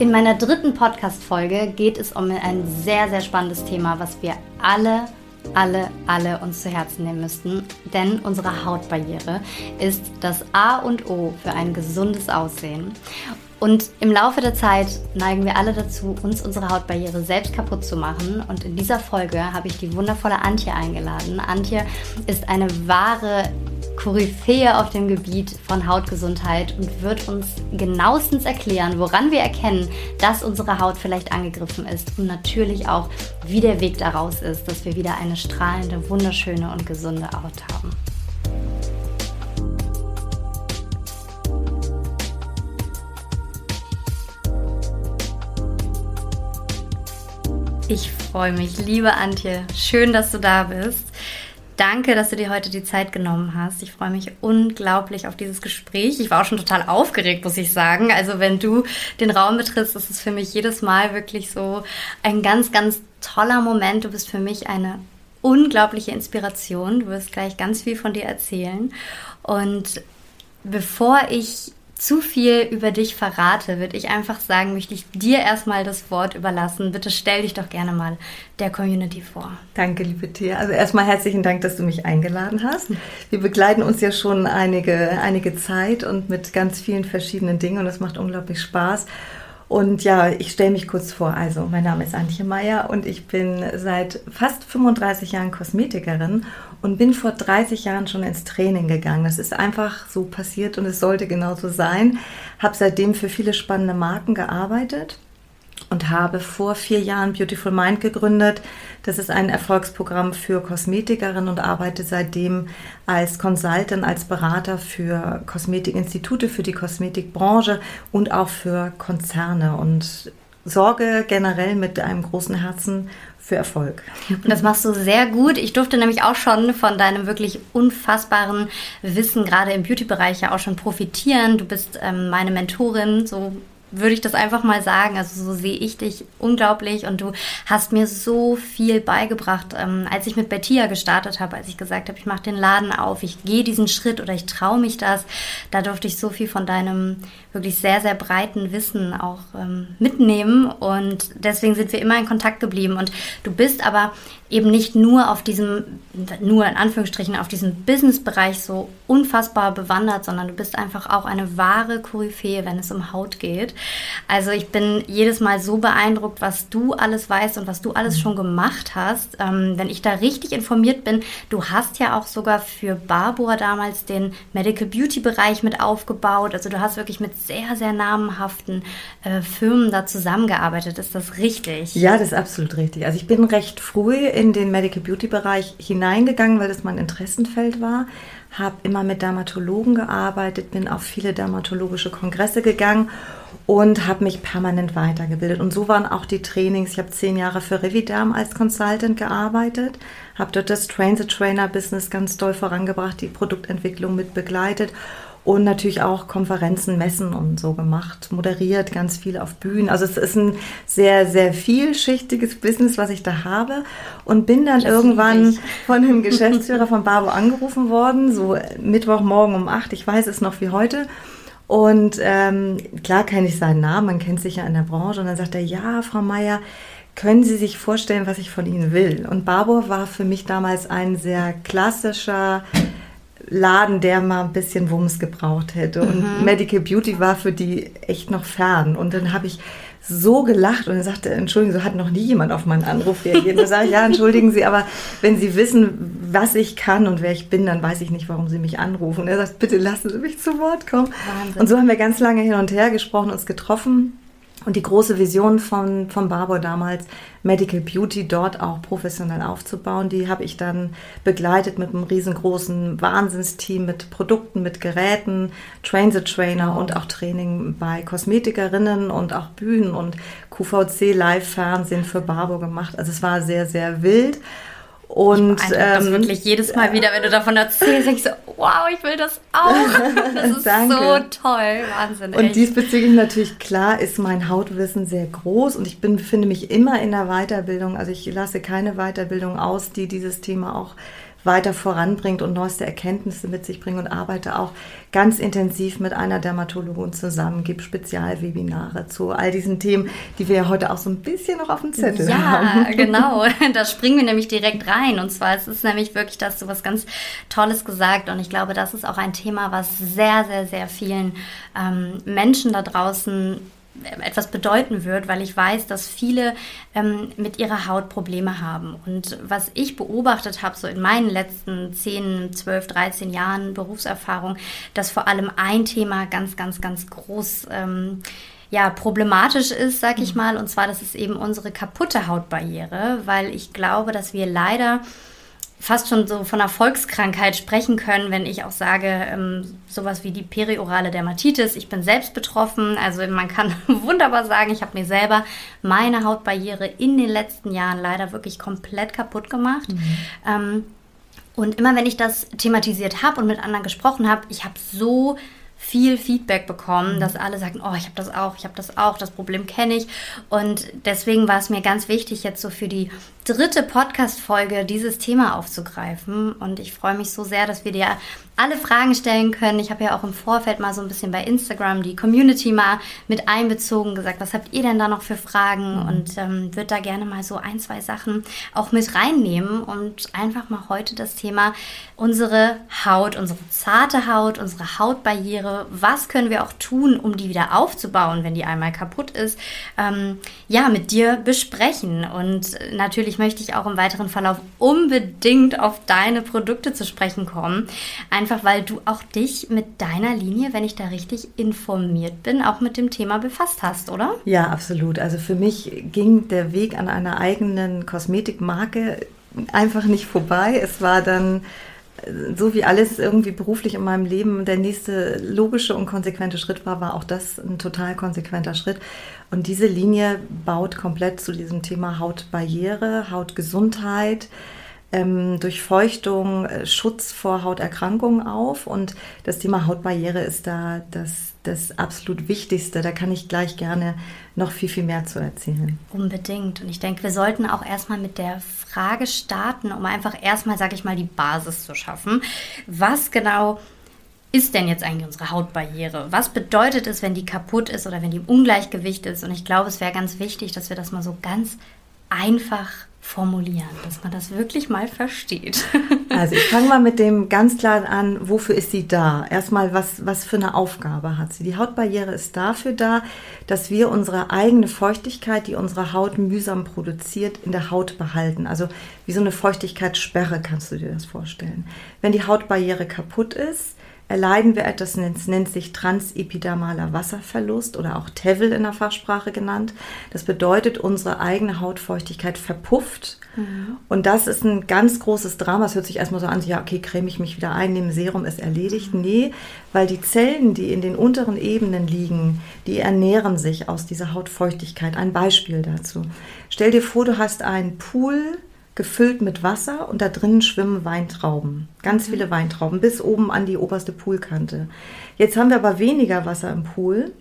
In meiner dritten Podcast-Folge geht es um ein sehr, sehr spannendes Thema, was wir alle alle, alle uns zu Herzen nehmen müssten. Denn unsere Hautbarriere ist das A und O für ein gesundes Aussehen. Und im Laufe der Zeit neigen wir alle dazu, uns unsere Hautbarriere selbst kaputt zu machen. Und in dieser Folge habe ich die wundervolle Antje eingeladen. Antje ist eine wahre Koryphäe auf dem Gebiet von Hautgesundheit und wird uns genauestens erklären, woran wir erkennen, dass unsere Haut vielleicht angegriffen ist und natürlich auch, wie der Weg daraus ist, dass wir wieder eine strahlende, wunderschöne und gesunde Haut haben. Ich freue mich, liebe Antje. Schön, dass du da bist. Danke, dass du dir heute die Zeit genommen hast. Ich freue mich unglaublich auf dieses Gespräch. Ich war auch schon total aufgeregt, muss ich sagen. Also wenn du den Raum betrittst, ist es für mich jedes Mal wirklich so ein ganz, ganz toller Moment. Du bist für mich eine unglaubliche Inspiration. Du wirst gleich ganz viel von dir erzählen. Und bevor ich zu viel über dich verrate, würde ich einfach sagen, möchte ich dir erstmal das Wort überlassen. Bitte stell dich doch gerne mal der Community vor. Danke, liebe Tia. Also erstmal herzlichen Dank, dass du mich eingeladen hast. Wir begleiten uns ja schon einige, einige Zeit und mit ganz vielen verschiedenen Dingen und das macht unglaublich Spaß. Und ja, ich stelle mich kurz vor. Also, mein Name ist Antje Meyer und ich bin seit fast 35 Jahren Kosmetikerin und bin vor 30 Jahren schon ins Training gegangen. Das ist einfach so passiert und es sollte genauso sein. Habe seitdem für viele spannende Marken gearbeitet und habe vor vier Jahren Beautiful Mind gegründet. Das ist ein Erfolgsprogramm für Kosmetikerinnen und arbeite seitdem als Consultant, als Berater für Kosmetikinstitute, für die Kosmetikbranche und auch für Konzerne und sorge generell mit einem großen Herzen für Erfolg. Und das machst du sehr gut. Ich durfte nämlich auch schon von deinem wirklich unfassbaren Wissen gerade im Beauty-Bereich ja auch schon profitieren. Du bist ähm, meine Mentorin, so würde ich das einfach mal sagen. Also so sehe ich dich unglaublich und du hast mir so viel beigebracht, ähm, als ich mit Bettia gestartet habe, als ich gesagt habe, ich mache den Laden auf, ich gehe diesen Schritt oder ich traue mich das. Da durfte ich so viel von deinem wirklich sehr, sehr breiten Wissen auch ähm, mitnehmen und deswegen sind wir immer in Kontakt geblieben. Und du bist aber eben nicht nur auf diesem, nur in Anführungsstrichen, auf diesem Business-Bereich so unfassbar bewandert, sondern du bist einfach auch eine wahre Koryphäe, wenn es um Haut geht. Also ich bin jedes Mal so beeindruckt, was du alles weißt und was du alles schon gemacht hast. Ähm, wenn ich da richtig informiert bin, du hast ja auch sogar für Barbour damals den Medical Beauty Bereich mit aufgebaut. Also du hast wirklich mit sehr, sehr namenhaften äh, Firmen da zusammengearbeitet. Ist das richtig? Ja, das ist absolut richtig. Also ich bin recht früh in den Medical Beauty Bereich hineingegangen, weil das mein Interessenfeld war. Habe immer mit Dermatologen gearbeitet, bin auf viele dermatologische Kongresse gegangen und habe mich permanent weitergebildet. Und so waren auch die Trainings. Ich habe zehn Jahre für Reviderm als Consultant gearbeitet, habe dort das Train-the-Trainer-Business ganz doll vorangebracht, die Produktentwicklung mit begleitet und natürlich auch Konferenzen, Messen und so gemacht, moderiert ganz viel auf Bühnen. Also es ist ein sehr, sehr vielschichtiges Business, was ich da habe und bin dann das irgendwann von dem Geschäftsführer von Barbo angerufen worden, so Mittwochmorgen um acht, ich weiß es noch wie heute und ähm, klar kenne ich seinen Namen, man kennt sich ja in der Branche. Und dann sagt er, ja, Frau Meier, können Sie sich vorstellen, was ich von Ihnen will? Und Barbour war für mich damals ein sehr klassischer Laden, der mal ein bisschen Wumms gebraucht hätte. Und mhm. Medical Beauty war für die echt noch fern. Und dann habe ich so gelacht und er sagte, Entschuldigung, so hat noch nie jemand auf meinen Anruf reagiert. Da sage ich, ja, entschuldigen Sie, aber wenn Sie wissen, was ich kann und wer ich bin, dann weiß ich nicht, warum Sie mich anrufen. Und er sagt, bitte lassen Sie mich zu Wort kommen. Wahnsinn. Und so haben wir ganz lange hin und her gesprochen, uns getroffen. Und die große Vision von, von Barbour damals, Medical Beauty dort auch professionell aufzubauen, die habe ich dann begleitet mit einem riesengroßen Wahnsinnsteam, mit Produkten, mit Geräten, Train the Trainer und auch Training bei Kosmetikerinnen und auch Bühnen und QVC Live-Fernsehen für Barbour gemacht. Also es war sehr, sehr wild. Und ich ähm, das wirklich jedes Mal wieder, wenn du davon erzählst, denkst du, wow, ich will das auch. Das ist so toll, Wahnsinn. Und echt. diesbezüglich natürlich klar ist mein Hautwissen sehr groß und ich bin, befinde mich immer in der Weiterbildung. Also ich lasse keine Weiterbildung aus, die dieses Thema auch weiter voranbringt und neueste Erkenntnisse mit sich bringt und arbeite auch ganz intensiv mit einer Dermatologin zusammen, gebe Spezialwebinare zu all diesen Themen, die wir ja heute auch so ein bisschen noch auf dem Zettel ja, haben. Ja, genau. Da springen wir nämlich direkt rein. Und zwar es ist nämlich wirklich, dass du was ganz Tolles gesagt und ich glaube, das ist auch ein Thema, was sehr, sehr, sehr vielen ähm, Menschen da draußen etwas bedeuten wird, weil ich weiß, dass viele ähm, mit ihrer Haut Probleme haben. Und was ich beobachtet habe, so in meinen letzten 10, 12, 13 Jahren Berufserfahrung, dass vor allem ein Thema ganz, ganz, ganz groß ähm, ja, problematisch ist, sag ich mhm. mal. Und zwar, das ist eben unsere kaputte Hautbarriere, weil ich glaube, dass wir leider fast schon so von einer Volkskrankheit sprechen können, wenn ich auch sage, ähm, sowas wie die periorale Dermatitis. Ich bin selbst betroffen, also man kann wunderbar sagen, ich habe mir selber meine Hautbarriere in den letzten Jahren leider wirklich komplett kaputt gemacht. Mhm. Ähm, und immer wenn ich das thematisiert habe und mit anderen gesprochen habe, ich habe so viel Feedback bekommen, mhm. dass alle sagen, oh, ich habe das auch, ich habe das auch, das Problem kenne ich. Und deswegen war es mir ganz wichtig, jetzt so für die dritte Podcast-Folge dieses Thema aufzugreifen. Und ich freue mich so sehr, dass wir dir alle Fragen stellen können. Ich habe ja auch im Vorfeld mal so ein bisschen bei Instagram die Community mal mit einbezogen, gesagt, was habt ihr denn da noch für Fragen? Mhm. Und ähm, würde da gerne mal so ein, zwei Sachen auch mit reinnehmen und einfach mal heute das Thema unsere Haut, unsere zarte Haut, unsere Hautbarriere, was können wir auch tun, um die wieder aufzubauen, wenn die einmal kaputt ist, ähm, ja, mit dir besprechen. Und natürlich möchte ich auch im weiteren Verlauf unbedingt auf deine Produkte zu sprechen kommen. Einfach weil du auch dich mit deiner Linie, wenn ich da richtig informiert bin, auch mit dem Thema befasst hast, oder? Ja, absolut. Also für mich ging der Weg an einer eigenen Kosmetikmarke einfach nicht vorbei. Es war dann so wie alles irgendwie beruflich in meinem Leben der nächste logische und konsequente Schritt war, war auch das ein total konsequenter Schritt. Und diese Linie baut komplett zu diesem Thema Hautbarriere, Hautgesundheit, ähm, Durchfeuchtung, äh, Schutz vor Hauterkrankungen auf. Und das Thema Hautbarriere ist da das, das absolut Wichtigste. Da kann ich gleich gerne noch viel, viel mehr zu erzählen. Unbedingt. Und ich denke, wir sollten auch erstmal mit der Frage starten, um einfach erstmal, sage ich mal, die Basis zu schaffen. Was genau ist denn jetzt eigentlich unsere Hautbarriere? Was bedeutet es, wenn die kaputt ist oder wenn die im Ungleichgewicht ist? Und ich glaube, es wäre ganz wichtig, dass wir das mal so ganz einfach formulieren, dass man das wirklich mal versteht. Also ich fange mal mit dem ganz klar an, wofür ist sie da? Erstmal, was, was für eine Aufgabe hat sie? Die Hautbarriere ist dafür da, dass wir unsere eigene Feuchtigkeit, die unsere Haut mühsam produziert, in der Haut behalten. Also wie so eine Feuchtigkeitssperre kannst du dir das vorstellen. Wenn die Hautbarriere kaputt ist, erleiden wir etwas, das nennt sich transepidermaler Wasserverlust oder auch TEVL in der Fachsprache genannt. Das bedeutet, unsere eigene Hautfeuchtigkeit verpufft. Mhm. Und das ist ein ganz großes Drama. Es hört sich erstmal so an, ja, okay, creme ich mich wieder ein, nehme Serum, ist erledigt. Mhm. Nee, weil die Zellen, die in den unteren Ebenen liegen, die ernähren sich aus dieser Hautfeuchtigkeit. Ein Beispiel dazu. Stell dir vor, du hast einen Pool gefüllt mit Wasser und da drinnen schwimmen Weintrauben. Ganz mhm. viele Weintrauben bis oben an die oberste Poolkante. Jetzt haben wir aber weniger Wasser im Pool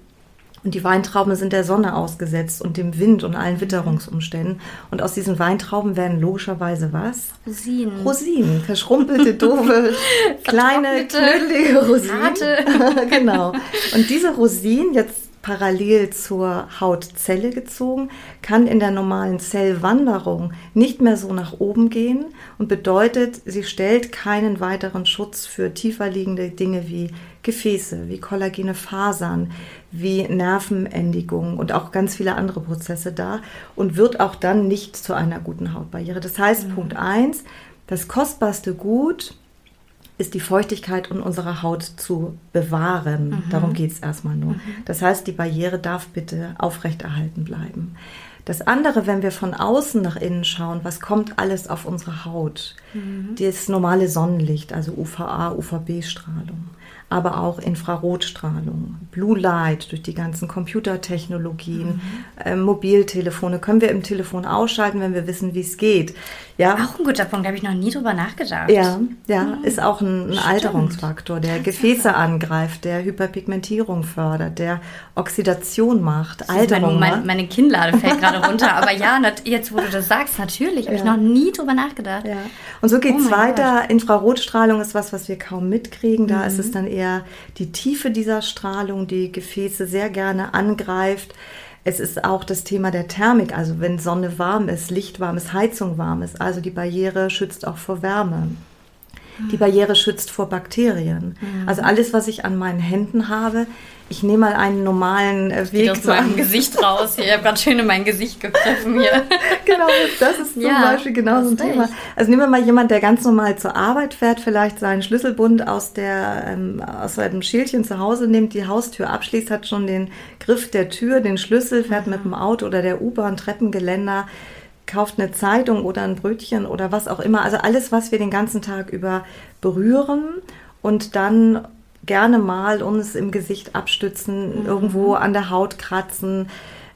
und die Weintrauben sind der Sonne ausgesetzt und dem Wind und allen Witterungsumständen. Und aus diesen Weintrauben werden logischerweise was? Rosinen. Rosinen. Verschrumpelte, doofe, kleine, knödelige Rosinen. genau. Und diese Rosinen, jetzt parallel zur Hautzelle gezogen, kann in der normalen Zellwanderung nicht mehr so nach oben gehen und bedeutet, sie stellt keinen weiteren Schutz für tiefer liegende Dinge wie Gefäße, wie kollagene Fasern, wie Nervenendigungen und auch ganz viele andere Prozesse dar und wird auch dann nicht zu einer guten Hautbarriere. Das heißt, mhm. Punkt 1, das kostbarste Gut ist die Feuchtigkeit in unserer Haut zu bewahren. Mhm. Darum geht es erstmal nur. Mhm. Das heißt, die Barriere darf bitte aufrechterhalten bleiben. Das andere, wenn wir von außen nach innen schauen, was kommt alles auf unsere Haut? Mhm. Das normale Sonnenlicht, also UVA, UVB-Strahlung aber auch Infrarotstrahlung, Blue Light durch die ganzen Computertechnologien, mhm. äh, Mobiltelefone können wir im Telefon ausschalten, wenn wir wissen, wie es geht. Ja. Auch ein guter Punkt, da habe ich noch nie drüber nachgedacht. Ja, ja, mhm. ist auch ein, ein Alterungsfaktor, der Gefäße angreift, der Hyperpigmentierung fördert, der Oxidation macht, Alterung mein, mein, Meine Kinnlade fällt gerade runter, aber ja, jetzt wo du das sagst, natürlich, habe ja. ich noch nie drüber nachgedacht. Ja. Und so geht es oh weiter. Gott. Infrarotstrahlung ist was, was wir kaum mitkriegen. Da mhm. ist es dann eher eher die Tiefe dieser Strahlung, die Gefäße sehr gerne angreift. Es ist auch das Thema der Thermik, also wenn Sonne warm ist, Licht warm ist, Heizung warm ist. Also die Barriere schützt auch vor Wärme. Die Barriere schützt vor Bakterien. Mhm. Also alles, was ich an meinen Händen habe, ich nehme mal einen normalen äh, Weg. aus meinem Gesicht raus. Hier. Ich habe gerade schön in mein Gesicht gegriffen hier. genau, das ist zum ja, Beispiel genau so ein Thema. Ich. Also nehmen wir mal jemand, der ganz normal zur Arbeit fährt, vielleicht seinen Schlüsselbund aus, der, ähm, aus seinem Schildchen zu Hause nimmt, die Haustür abschließt, hat schon den Griff der Tür, den Schlüssel, fährt mhm. mit dem Auto oder der U-Bahn, Treppengeländer kauft eine Zeitung oder ein Brötchen oder was auch immer. Also alles, was wir den ganzen Tag über berühren und dann gerne mal uns im Gesicht abstützen, mhm. irgendwo an der Haut kratzen,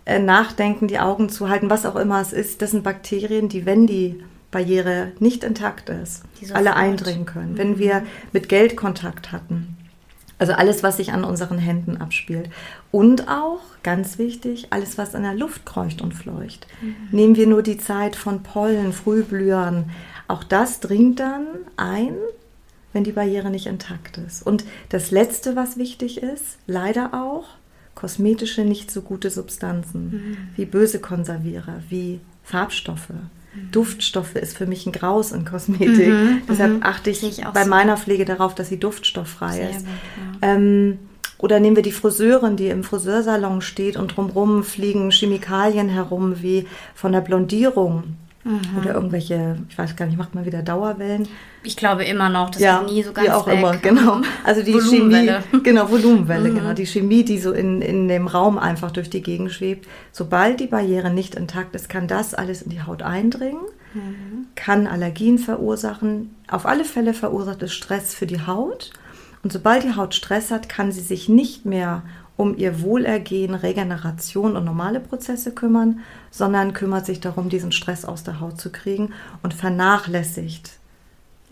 äh, nachdenken, die Augen zuhalten, was auch immer es ist. Das sind Bakterien, die, wenn die Barriere nicht intakt ist, alle eindringen können. Mhm. Wenn wir mit Geld Kontakt hatten, also alles, was sich an unseren Händen abspielt. Und auch, ganz wichtig, alles, was in der Luft kreucht und fleucht. Mhm. Nehmen wir nur die Zeit von Pollen, Frühblühern. Auch das dringt dann ein, wenn die Barriere nicht intakt ist. Und das Letzte, was wichtig ist, leider auch, kosmetische, nicht so gute Substanzen, mhm. wie böse Konservierer, wie Farbstoffe. Mhm. Duftstoffe ist für mich ein Graus in Kosmetik. Mhm, Deshalb mhm. achte ich, ich bei so. meiner Pflege darauf, dass sie duftstofffrei Sehr ist. Gut, ja. ähm, oder nehmen wir die Friseurin, die im Friseursalon steht und drumherum fliegen Chemikalien herum, wie von der Blondierung. Mhm. Oder irgendwelche, ich weiß gar nicht, macht man wieder Dauerwellen? Ich glaube immer noch, das ja, ist nie so ganz wie auch weg. immer, genau. Also die Chemie, genau, Volumenwelle, mhm. genau. Die Chemie, die so in, in dem Raum einfach durch die Gegend schwebt. Sobald die Barriere nicht intakt ist, kann das alles in die Haut eindringen, mhm. kann Allergien verursachen. Auf alle Fälle verursacht es Stress für die Haut. Und sobald die Haut Stress hat, kann sie sich nicht mehr um ihr Wohlergehen, Regeneration und normale Prozesse kümmern, sondern kümmert sich darum, diesen Stress aus der Haut zu kriegen und vernachlässigt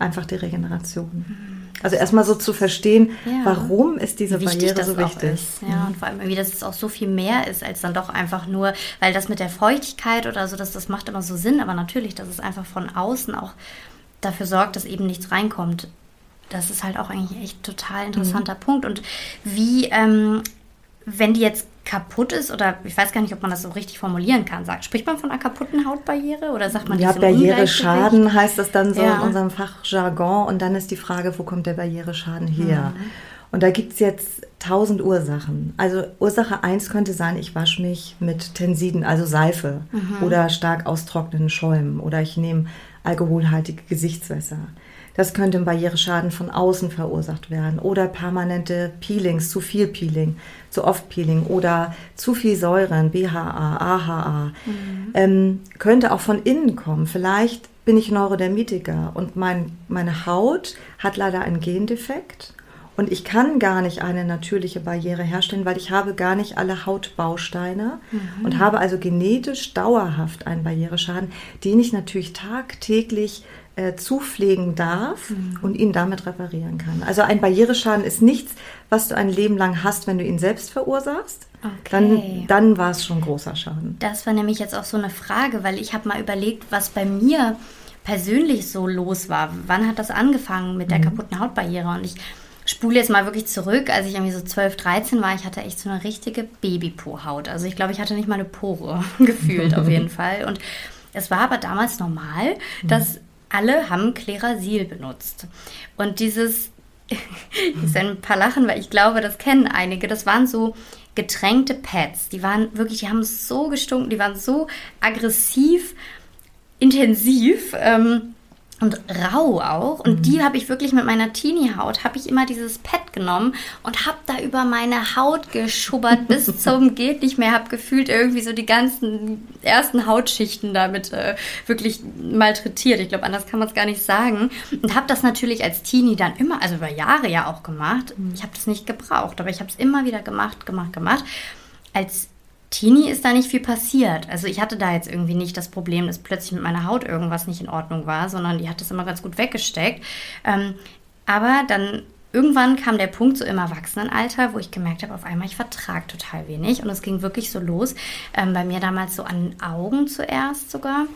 einfach die Regeneration. Also erstmal so zu verstehen, ja. warum ist diese wie Barriere wichtig so wichtig. Ist. Ja, und vor allem, wie das auch so viel mehr ist, als dann doch einfach nur, weil das mit der Feuchtigkeit oder so, das, das macht immer so Sinn, aber natürlich, dass es einfach von außen auch dafür sorgt, dass eben nichts reinkommt. Das ist halt auch eigentlich echt total interessanter mhm. Punkt. Und wie ähm, wenn die jetzt kaputt ist oder ich weiß gar nicht, ob man das so richtig formulieren kann. Sagt, spricht man von einer kaputten Hautbarriere oder sagt man Ja, Barriereschaden heißt das dann so ja. in unserem Fachjargon und dann ist die Frage, wo kommt der Barriereschaden her? Mhm. Und da gibt es jetzt tausend Ursachen. Also Ursache 1 könnte sein, ich wasche mich mit Tensiden, also Seife mhm. oder stark austrocknenden Schäumen oder ich nehme alkoholhaltige Gesichtswässer. Das könnte ein Barriereschaden von außen verursacht werden oder permanente Peelings, zu viel Peeling, zu oft Peeling oder zu viel Säuren, BHA, AHA. Mhm. Ähm, könnte auch von innen kommen. Vielleicht bin ich Neurodermitiker und mein, meine Haut hat leider einen Gendefekt und ich kann gar nicht eine natürliche Barriere herstellen, weil ich habe gar nicht alle Hautbausteine mhm. und habe also genetisch dauerhaft einen Barriereschaden, den ich natürlich tagtäglich äh, zupflegen darf mhm. und ihn damit reparieren kann. Also ein Barriereschaden ist nichts, was du ein Leben lang hast, wenn du ihn selbst verursachst. Okay. Dann, dann war es schon großer Schaden. Das war nämlich jetzt auch so eine Frage, weil ich habe mal überlegt, was bei mir persönlich so los war. Wann hat das angefangen mit der mhm. kaputten Hautbarriere? Und ich spule jetzt mal wirklich zurück, als ich irgendwie so 12, 13 war, ich hatte echt so eine richtige Babypo-Haut. Also ich glaube, ich hatte nicht mal eine Pore gefühlt auf jeden Fall. Und es war aber damals normal, mhm. dass alle haben Klerasil benutzt. Und dieses, ist ein paar Lachen, weil ich glaube, das kennen einige, das waren so getränkte Pads. Die waren wirklich, die haben so gestunken, die waren so aggressiv, intensiv. Ähm, und rau auch. Und mhm. die habe ich wirklich mit meiner Teenie-Haut, habe ich immer dieses Pad genommen und habe da über meine Haut geschubbert bis zum geht nicht mehr. Habe gefühlt irgendwie so die ganzen ersten Hautschichten damit äh, wirklich malträtiert. Ich glaube, anders kann man es gar nicht sagen. Und habe das natürlich als Teenie dann immer, also über Jahre ja auch gemacht. Mhm. Ich habe das nicht gebraucht, aber ich habe es immer wieder gemacht, gemacht, gemacht. Als Teenie ist da nicht viel passiert. Also ich hatte da jetzt irgendwie nicht das Problem, dass plötzlich mit meiner Haut irgendwas nicht in Ordnung war, sondern die hat das immer ganz gut weggesteckt. Ähm, aber dann irgendwann kam der Punkt so im Erwachsenenalter, wo ich gemerkt habe, auf einmal ich vertrage total wenig. Und es ging wirklich so los. Ähm, bei mir damals so an Augen zuerst sogar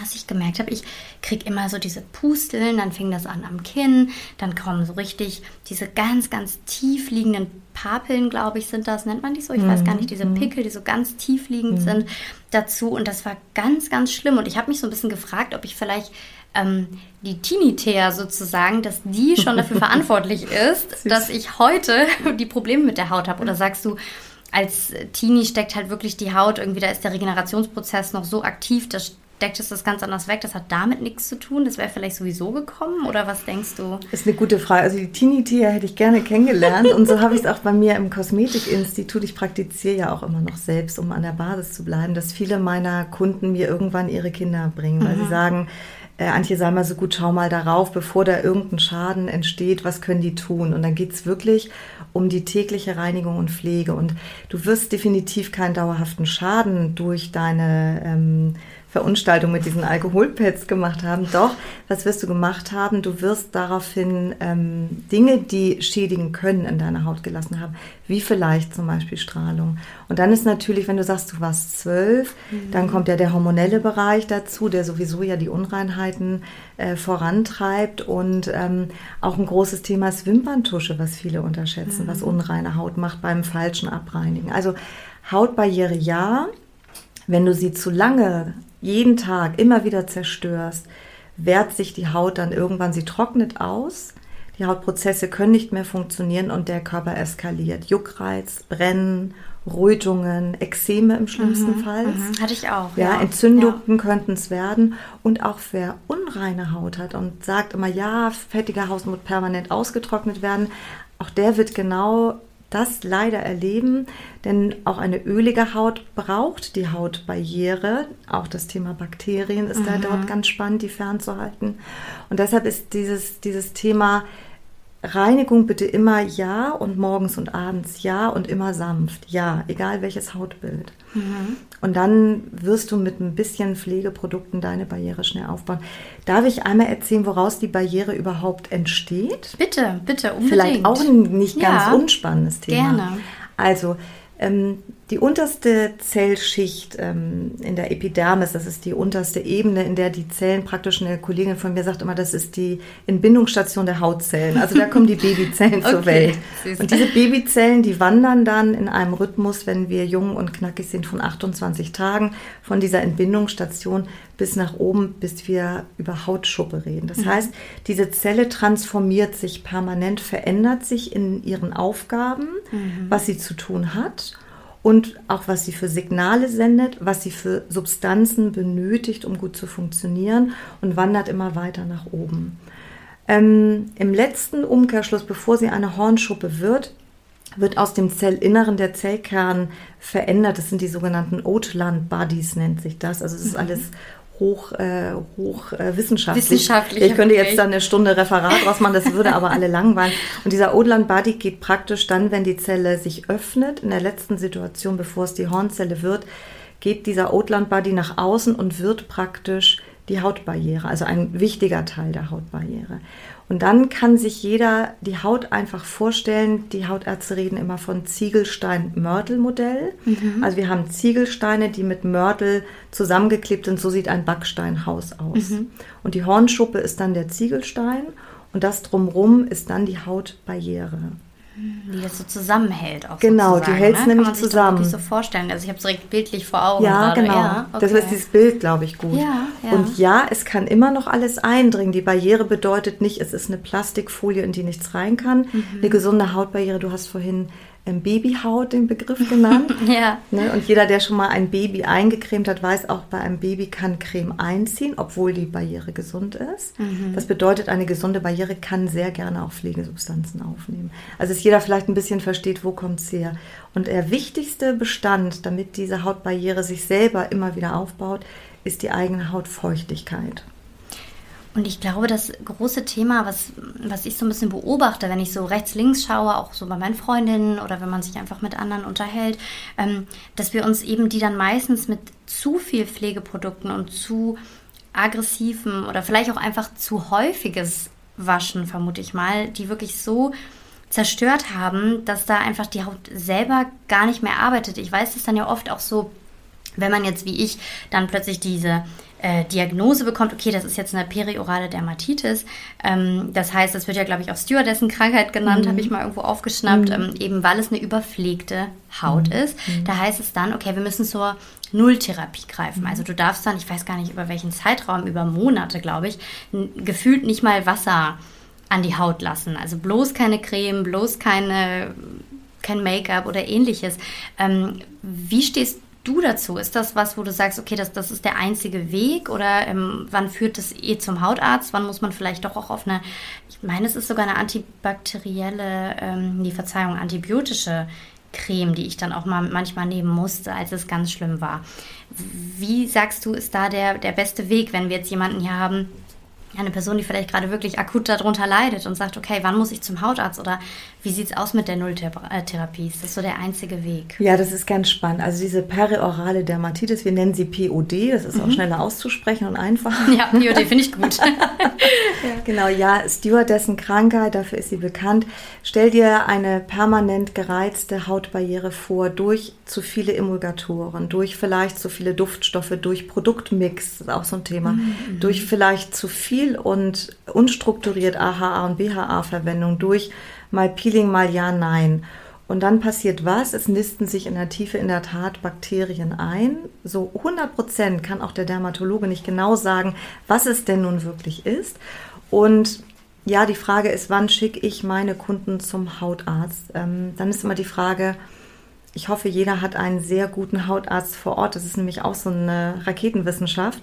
dass ich gemerkt habe, ich kriege immer so diese Pusteln, dann fing das an am Kinn, dann kommen so richtig diese ganz, ganz tief liegenden Papeln, glaube ich, sind das, nennt man die so? Ich mhm. weiß gar nicht, diese mhm. Pickel, die so ganz tief liegend mhm. sind, dazu. Und das war ganz, ganz schlimm. Und ich habe mich so ein bisschen gefragt, ob ich vielleicht ähm, die Teenie-Thea sozusagen, dass die schon dafür verantwortlich ist, dass ich heute die Probleme mit der Haut habe. Oder sagst du, als Teenie steckt halt wirklich die Haut, irgendwie da ist der Regenerationsprozess noch so aktiv, dass deckt es das ganz anders weg. Das hat damit nichts zu tun. Das wäre vielleicht sowieso gekommen oder was denkst du? Ist eine gute Frage. Also die Teenie-Tier hätte ich gerne kennengelernt und so habe ich es auch bei mir im Kosmetikinstitut. Ich praktiziere ja auch immer noch selbst, um an der Basis zu bleiben, dass viele meiner Kunden mir irgendwann ihre Kinder bringen, weil mhm. sie sagen, äh, Antje, sei mal so gut, schau mal darauf, bevor da irgendein Schaden entsteht, was können die tun? Und dann geht es wirklich um die tägliche Reinigung und Pflege. Und du wirst definitiv keinen dauerhaften Schaden durch deine ähm, Verunstaltung mit diesen Alkoholpads gemacht haben. Doch, was wirst du gemacht haben? Du wirst daraufhin ähm, Dinge, die schädigen können, in deiner Haut gelassen haben, wie vielleicht zum Beispiel Strahlung. Und dann ist natürlich, wenn du sagst, du warst zwölf, mhm. dann kommt ja der hormonelle Bereich dazu, der sowieso ja die Unreinheiten äh, vorantreibt und ähm, auch ein großes Thema ist Wimperntusche, was viele unterschätzen, mhm. was unreine Haut macht beim falschen Abreinigen. Also Hautbarriere ja, wenn du sie zu lange jeden Tag immer wieder zerstörst, wehrt sich die Haut dann irgendwann, sie trocknet aus, die Hautprozesse können nicht mehr funktionieren und der Körper eskaliert. Juckreiz, Brennen, Rötungen, Ekzeme im schlimmsten mhm, Fall. Mhm, hatte ich auch. Ja, ja. Entzündungen ja. könnten es werden. Und auch wer unreine Haut hat und sagt immer, ja, fettiger Haut muss permanent ausgetrocknet werden, auch der wird genau das leider erleben, denn auch eine ölige Haut braucht die Hautbarriere. Auch das Thema Bakterien ist mhm. da dort ganz spannend, die fernzuhalten. Und deshalb ist dieses, dieses Thema Reinigung bitte immer ja und morgens und abends ja und immer sanft. Ja, egal welches Hautbild. Mhm. Und dann wirst du mit ein bisschen Pflegeprodukten deine Barriere schnell aufbauen. Darf ich einmal erzählen, woraus die Barriere überhaupt entsteht? Bitte, bitte, unbedingt. Vielleicht auch ein nicht ganz ja, unspannendes Thema. Gerne. Also, ähm, die unterste Zellschicht ähm, in der Epidermis, das ist die unterste Ebene, in der die Zellen praktisch, eine Kollegin von mir sagt immer, das ist die Entbindungsstation der Hautzellen. Also da kommen die Babyzellen okay, zur Welt. Süß. Und diese Babyzellen, die wandern dann in einem Rhythmus, wenn wir jung und knackig sind, von 28 Tagen von dieser Entbindungsstation bis nach oben, bis wir über Hautschuppe reden. Das mhm. heißt, diese Zelle transformiert sich permanent, verändert sich in ihren Aufgaben, mhm. was sie zu tun hat und auch was sie für Signale sendet, was sie für Substanzen benötigt, um gut zu funktionieren und wandert immer weiter nach oben. Ähm, Im letzten Umkehrschluss, bevor sie eine Hornschuppe wird, wird aus dem Zellinneren der Zellkern verändert. Das sind die sogenannten Oatland Bodies, nennt sich das. Also es ist mhm. alles hoch, äh, hoch äh, wissenschaftlich. wissenschaftlich. Ich könnte jetzt dann eine Stunde Referat draus machen, das würde aber alle langweilen. Und dieser Odland Body geht praktisch dann, wenn die Zelle sich öffnet, in der letzten Situation, bevor es die Hornzelle wird, geht dieser Odland Body nach außen und wird praktisch die Hautbarriere, also ein wichtiger Teil der Hautbarriere. Und dann kann sich jeder die Haut einfach vorstellen. Die Hautärzte reden immer von Ziegelstein-Mörtel-Modell. Mhm. Also wir haben Ziegelsteine, die mit Mörtel zusammengeklebt sind. So sieht ein Backsteinhaus aus. Mhm. Und die Hornschuppe ist dann der Ziegelstein und das drumrum ist dann die Hautbarriere. Die das so zusammenhält. Auch genau, die hält es ne? nämlich Kann man zusammen. Sich so vorstellen. Also ich habe es direkt bildlich vor Augen. Ja, gerade. genau. Ja, okay. Das ist dieses Bild, glaube ich, gut. Ja, ja. Und ja, es kann immer noch alles eindringen. Die Barriere bedeutet nicht, es ist eine Plastikfolie, in die nichts rein kann. Mhm. Eine gesunde Hautbarriere, du hast vorhin Babyhaut den Begriff genannt. ja. Ne? Und jeder, der schon mal ein Baby eingecremt hat, weiß auch, bei einem Baby kann Creme einziehen, obwohl die Barriere gesund ist. Mhm. Das bedeutet, eine gesunde Barriere kann sehr gerne auch Pflegesubstanzen aufnehmen. Also dass jeder vielleicht ein bisschen versteht, wo kommt es her. Und der wichtigste Bestand, damit diese Hautbarriere sich selber immer wieder aufbaut, ist die eigene Hautfeuchtigkeit. Und ich glaube, das große Thema, was, was ich so ein bisschen beobachte, wenn ich so rechts, links schaue, auch so bei meinen Freundinnen oder wenn man sich einfach mit anderen unterhält, ähm, dass wir uns eben die dann meistens mit zu viel Pflegeprodukten und zu aggressiven oder vielleicht auch einfach zu häufiges Waschen, vermute ich mal, die wirklich so zerstört haben, dass da einfach die Haut selber gar nicht mehr arbeitet. Ich weiß es dann ja oft auch so, wenn man jetzt wie ich dann plötzlich diese äh, Diagnose bekommt, okay, das ist jetzt eine periorale Dermatitis. Ähm, das heißt, das wird ja, glaube ich, auch Stewardessen-Krankheit genannt, Mhm. habe ich mal irgendwo aufgeschnappt, ähm, eben weil es eine überpflegte Haut ist. Da heißt es dann, okay, wir müssen zur Nulltherapie greifen. Also du darfst dann, ich weiß gar nicht über welchen Zeitraum, über Monate, glaube ich, gefühlt nicht mal Wasser an die Haut lassen. Also bloß keine Creme, bloß keine, kein Make-up oder ähnliches. Ähm, wie stehst du dazu? Ist das was, wo du sagst, okay, das, das ist der einzige Weg oder ähm, wann führt es eh zum Hautarzt? Wann muss man vielleicht doch auch auf eine, ich meine, es ist sogar eine antibakterielle, ähm, die Verzeihung, antibiotische Creme, die ich dann auch mal manchmal nehmen musste, als es ganz schlimm war. Wie sagst du, ist da der, der beste Weg, wenn wir jetzt jemanden hier haben, eine Person, die vielleicht gerade wirklich akut darunter leidet und sagt, okay, wann muss ich zum Hautarzt oder wie sieht es aus mit der Nulltherapie? Ist das so der einzige Weg? Ja, das ist ganz spannend. Also diese periorale Dermatitis, wir nennen sie POD, das ist auch schneller auszusprechen und einfacher. Ja, POD finde ich gut. Genau, ja, Stewardessen Krankheit, dafür ist sie bekannt. Stell dir eine permanent gereizte Hautbarriere vor durch zu viele Emulgatoren, durch vielleicht zu viele Duftstoffe, durch Produktmix, das ist auch so ein Thema, durch vielleicht zu viel und unstrukturiert AHA und BHA-Verwendung, durch mal Peeling, mal ja, nein. Und dann passiert was? Es nisten sich in der Tiefe in der Tat Bakterien ein. So 100 Prozent kann auch der Dermatologe nicht genau sagen, was es denn nun wirklich ist. Und ja, die Frage ist, wann schicke ich meine Kunden zum Hautarzt? Ähm, dann ist immer die Frage, ich hoffe, jeder hat einen sehr guten Hautarzt vor Ort. Das ist nämlich auch so eine Raketenwissenschaft.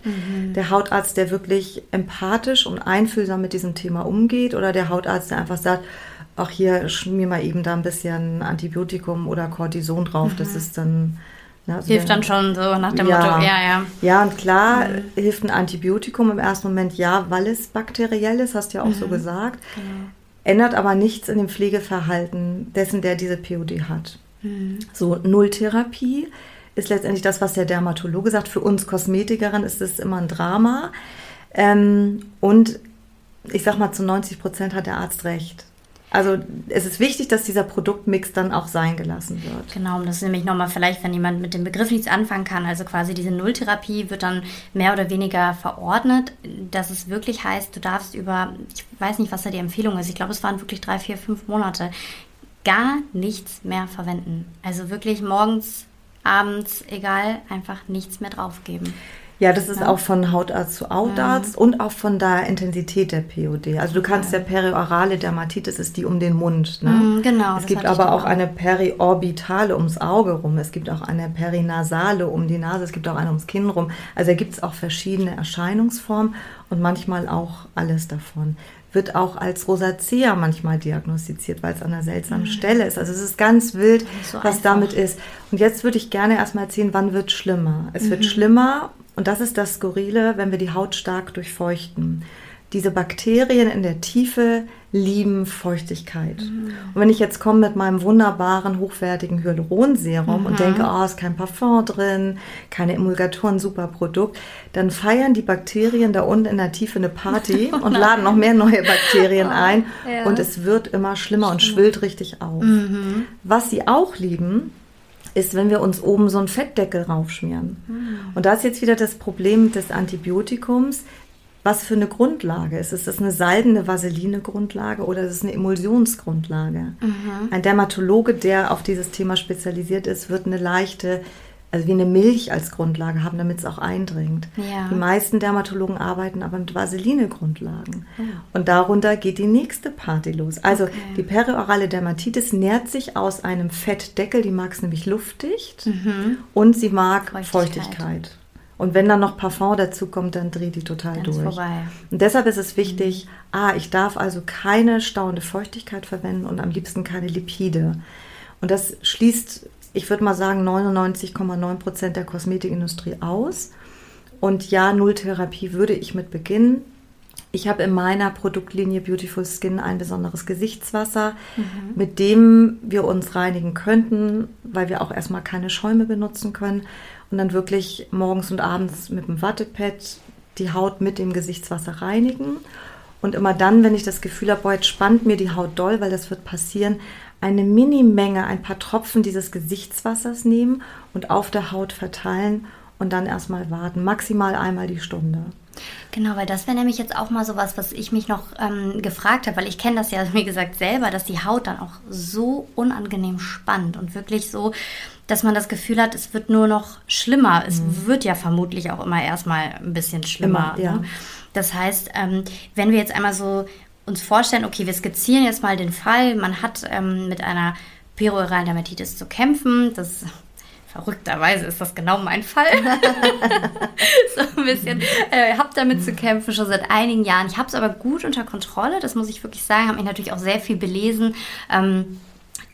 Der Hautarzt, der wirklich empathisch und einfühlsam mit diesem Thema umgeht oder der Hautarzt, der einfach sagt, ach hier, schmier mal eben da ein bisschen Antibiotikum oder Cortison drauf. Das ist dann... ne, also Hilft dann schon so nach dem Ja. Motto, ja, ja. ja, und klar hilft ein Antibiotikum im ersten Moment ja, weil es bakteriell ist, hast du ja auch so gesagt. Ändert aber nichts in dem Pflegeverhalten dessen, der diese POD hat. So, Nulltherapie ist letztendlich das, was der Dermatologe sagt. Für uns Kosmetikerin ist es immer ein Drama. Ähm, und ich sag mal, zu 90 Prozent hat der Arzt recht. Also es ist wichtig, dass dieser Produktmix dann auch sein gelassen wird. Genau, und das ist nämlich nochmal vielleicht, wenn jemand mit dem Begriff nichts anfangen kann, also quasi diese Nulltherapie wird dann mehr oder weniger verordnet, dass es wirklich heißt, du darfst über, ich weiß nicht, was da die Empfehlung ist, ich glaube, es waren wirklich drei, vier, fünf Monate, gar nichts mehr verwenden. Also wirklich morgens, abends, egal, einfach nichts mehr draufgeben. Ja, das ist auch von Hautarzt zu Hautarzt und auch von der Intensität der POD. Also du kannst ja periorale Dermatitis ist die um den Mund. Ne? Mm, genau, Es gibt aber auch. eine periorbitale ums Auge rum. Es gibt auch eine perinasale um die Nase. Es gibt auch eine ums Kinn rum. Also da gibt es auch verschiedene Erscheinungsformen und manchmal auch alles davon. Wird auch als Rosacea manchmal diagnostiziert, weil es an einer seltsamen Stelle ist. Also es ist ganz wild, so was einfach. damit ist. Und jetzt würde ich gerne erstmal erzählen, wann wird schlimmer. Es Mhm. wird schlimmer und das ist das Skurrile, wenn wir die Haut stark durchfeuchten. Diese Bakterien in der Tiefe lieben Feuchtigkeit. Mhm. Und wenn ich jetzt komme mit meinem wunderbaren, hochwertigen Hyaluronserum Mhm. und denke, oh, ist kein Parfum drin, keine Emulgatoren, super Produkt, dann feiern die Bakterien da unten in der Tiefe eine Party und laden noch mehr neue Bakterien ein Oh, ja. und es wird immer schlimmer und schwillt richtig auf. Mhm. Was sie auch lieben, ist, wenn wir uns oben so einen Fettdeckel raufschmieren. Und da ist jetzt wieder das Problem des Antibiotikums. Was für eine Grundlage ist? Ist das eine salbende Vaseline-Grundlage oder ist es eine Emulsionsgrundlage? Ein Dermatologe, der auf dieses Thema spezialisiert ist, wird eine leichte also wie eine Milch als Grundlage haben, damit es auch eindringt. Ja. Die meisten Dermatologen arbeiten aber mit Vaseline-Grundlagen. Und darunter geht die nächste Party los. Also Okay. die periorale Dermatitis nährt sich aus einem Fettdeckel, die mag es nämlich luftdicht und sie mag Feuchtigkeit. Feuchtigkeit. Und wenn dann noch Parfum dazu kommt, dann dreht die total ist durch. vorbei. Und deshalb ist es wichtig, ah, ich darf also keine stauende Feuchtigkeit verwenden und am liebsten keine Lipide. Und das schließt, ich würde mal sagen, 99,9 Prozent der Kosmetikindustrie aus. Und ja, Nulltherapie würde ich mit beginnen. Ich habe in meiner Produktlinie Beautiful Skin ein besonderes Gesichtswasser, mit dem wir uns reinigen könnten, weil wir auch erstmal keine Schäume benutzen können. Und dann wirklich morgens und abends mit dem Wattepad die Haut mit dem Gesichtswasser reinigen. Und immer dann, wenn ich das Gefühl habe, boah, jetzt spannt mir die Haut doll, weil das wird passieren, eine Minimenge, ein paar Tropfen dieses Gesichtswassers nehmen und auf der Haut verteilen und dann erstmal warten. Maximal einmal die Stunde. Genau, weil das wäre nämlich jetzt auch mal sowas, was ich mich noch ähm, gefragt habe, weil ich kenne das ja, wie gesagt, selber, dass die Haut dann auch so unangenehm spannt und wirklich so, dass man das Gefühl hat, es wird nur noch schlimmer. Es wird ja vermutlich auch immer erstmal ein bisschen schlimmer. Mhm. Immer, ja. ne? Das heißt, ähm, wenn wir jetzt einmal so uns vorstellen, okay, wir skizzieren jetzt mal den Fall, man hat ähm, mit einer perioralen Dermatitis zu kämpfen, das Verrückterweise ist das genau mein Fall. so ein bisschen. Äh, habe damit zu kämpfen schon seit einigen Jahren. Ich habe es aber gut unter Kontrolle, das muss ich wirklich sagen. Habe mich natürlich auch sehr viel belesen. Ähm,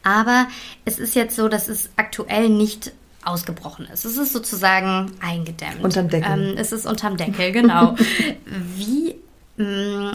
aber es ist jetzt so, dass es aktuell nicht ausgebrochen ist. Es ist sozusagen eingedämmt. Unterm Deckel. Ähm, es ist unterm Deckel, genau. Wie mh,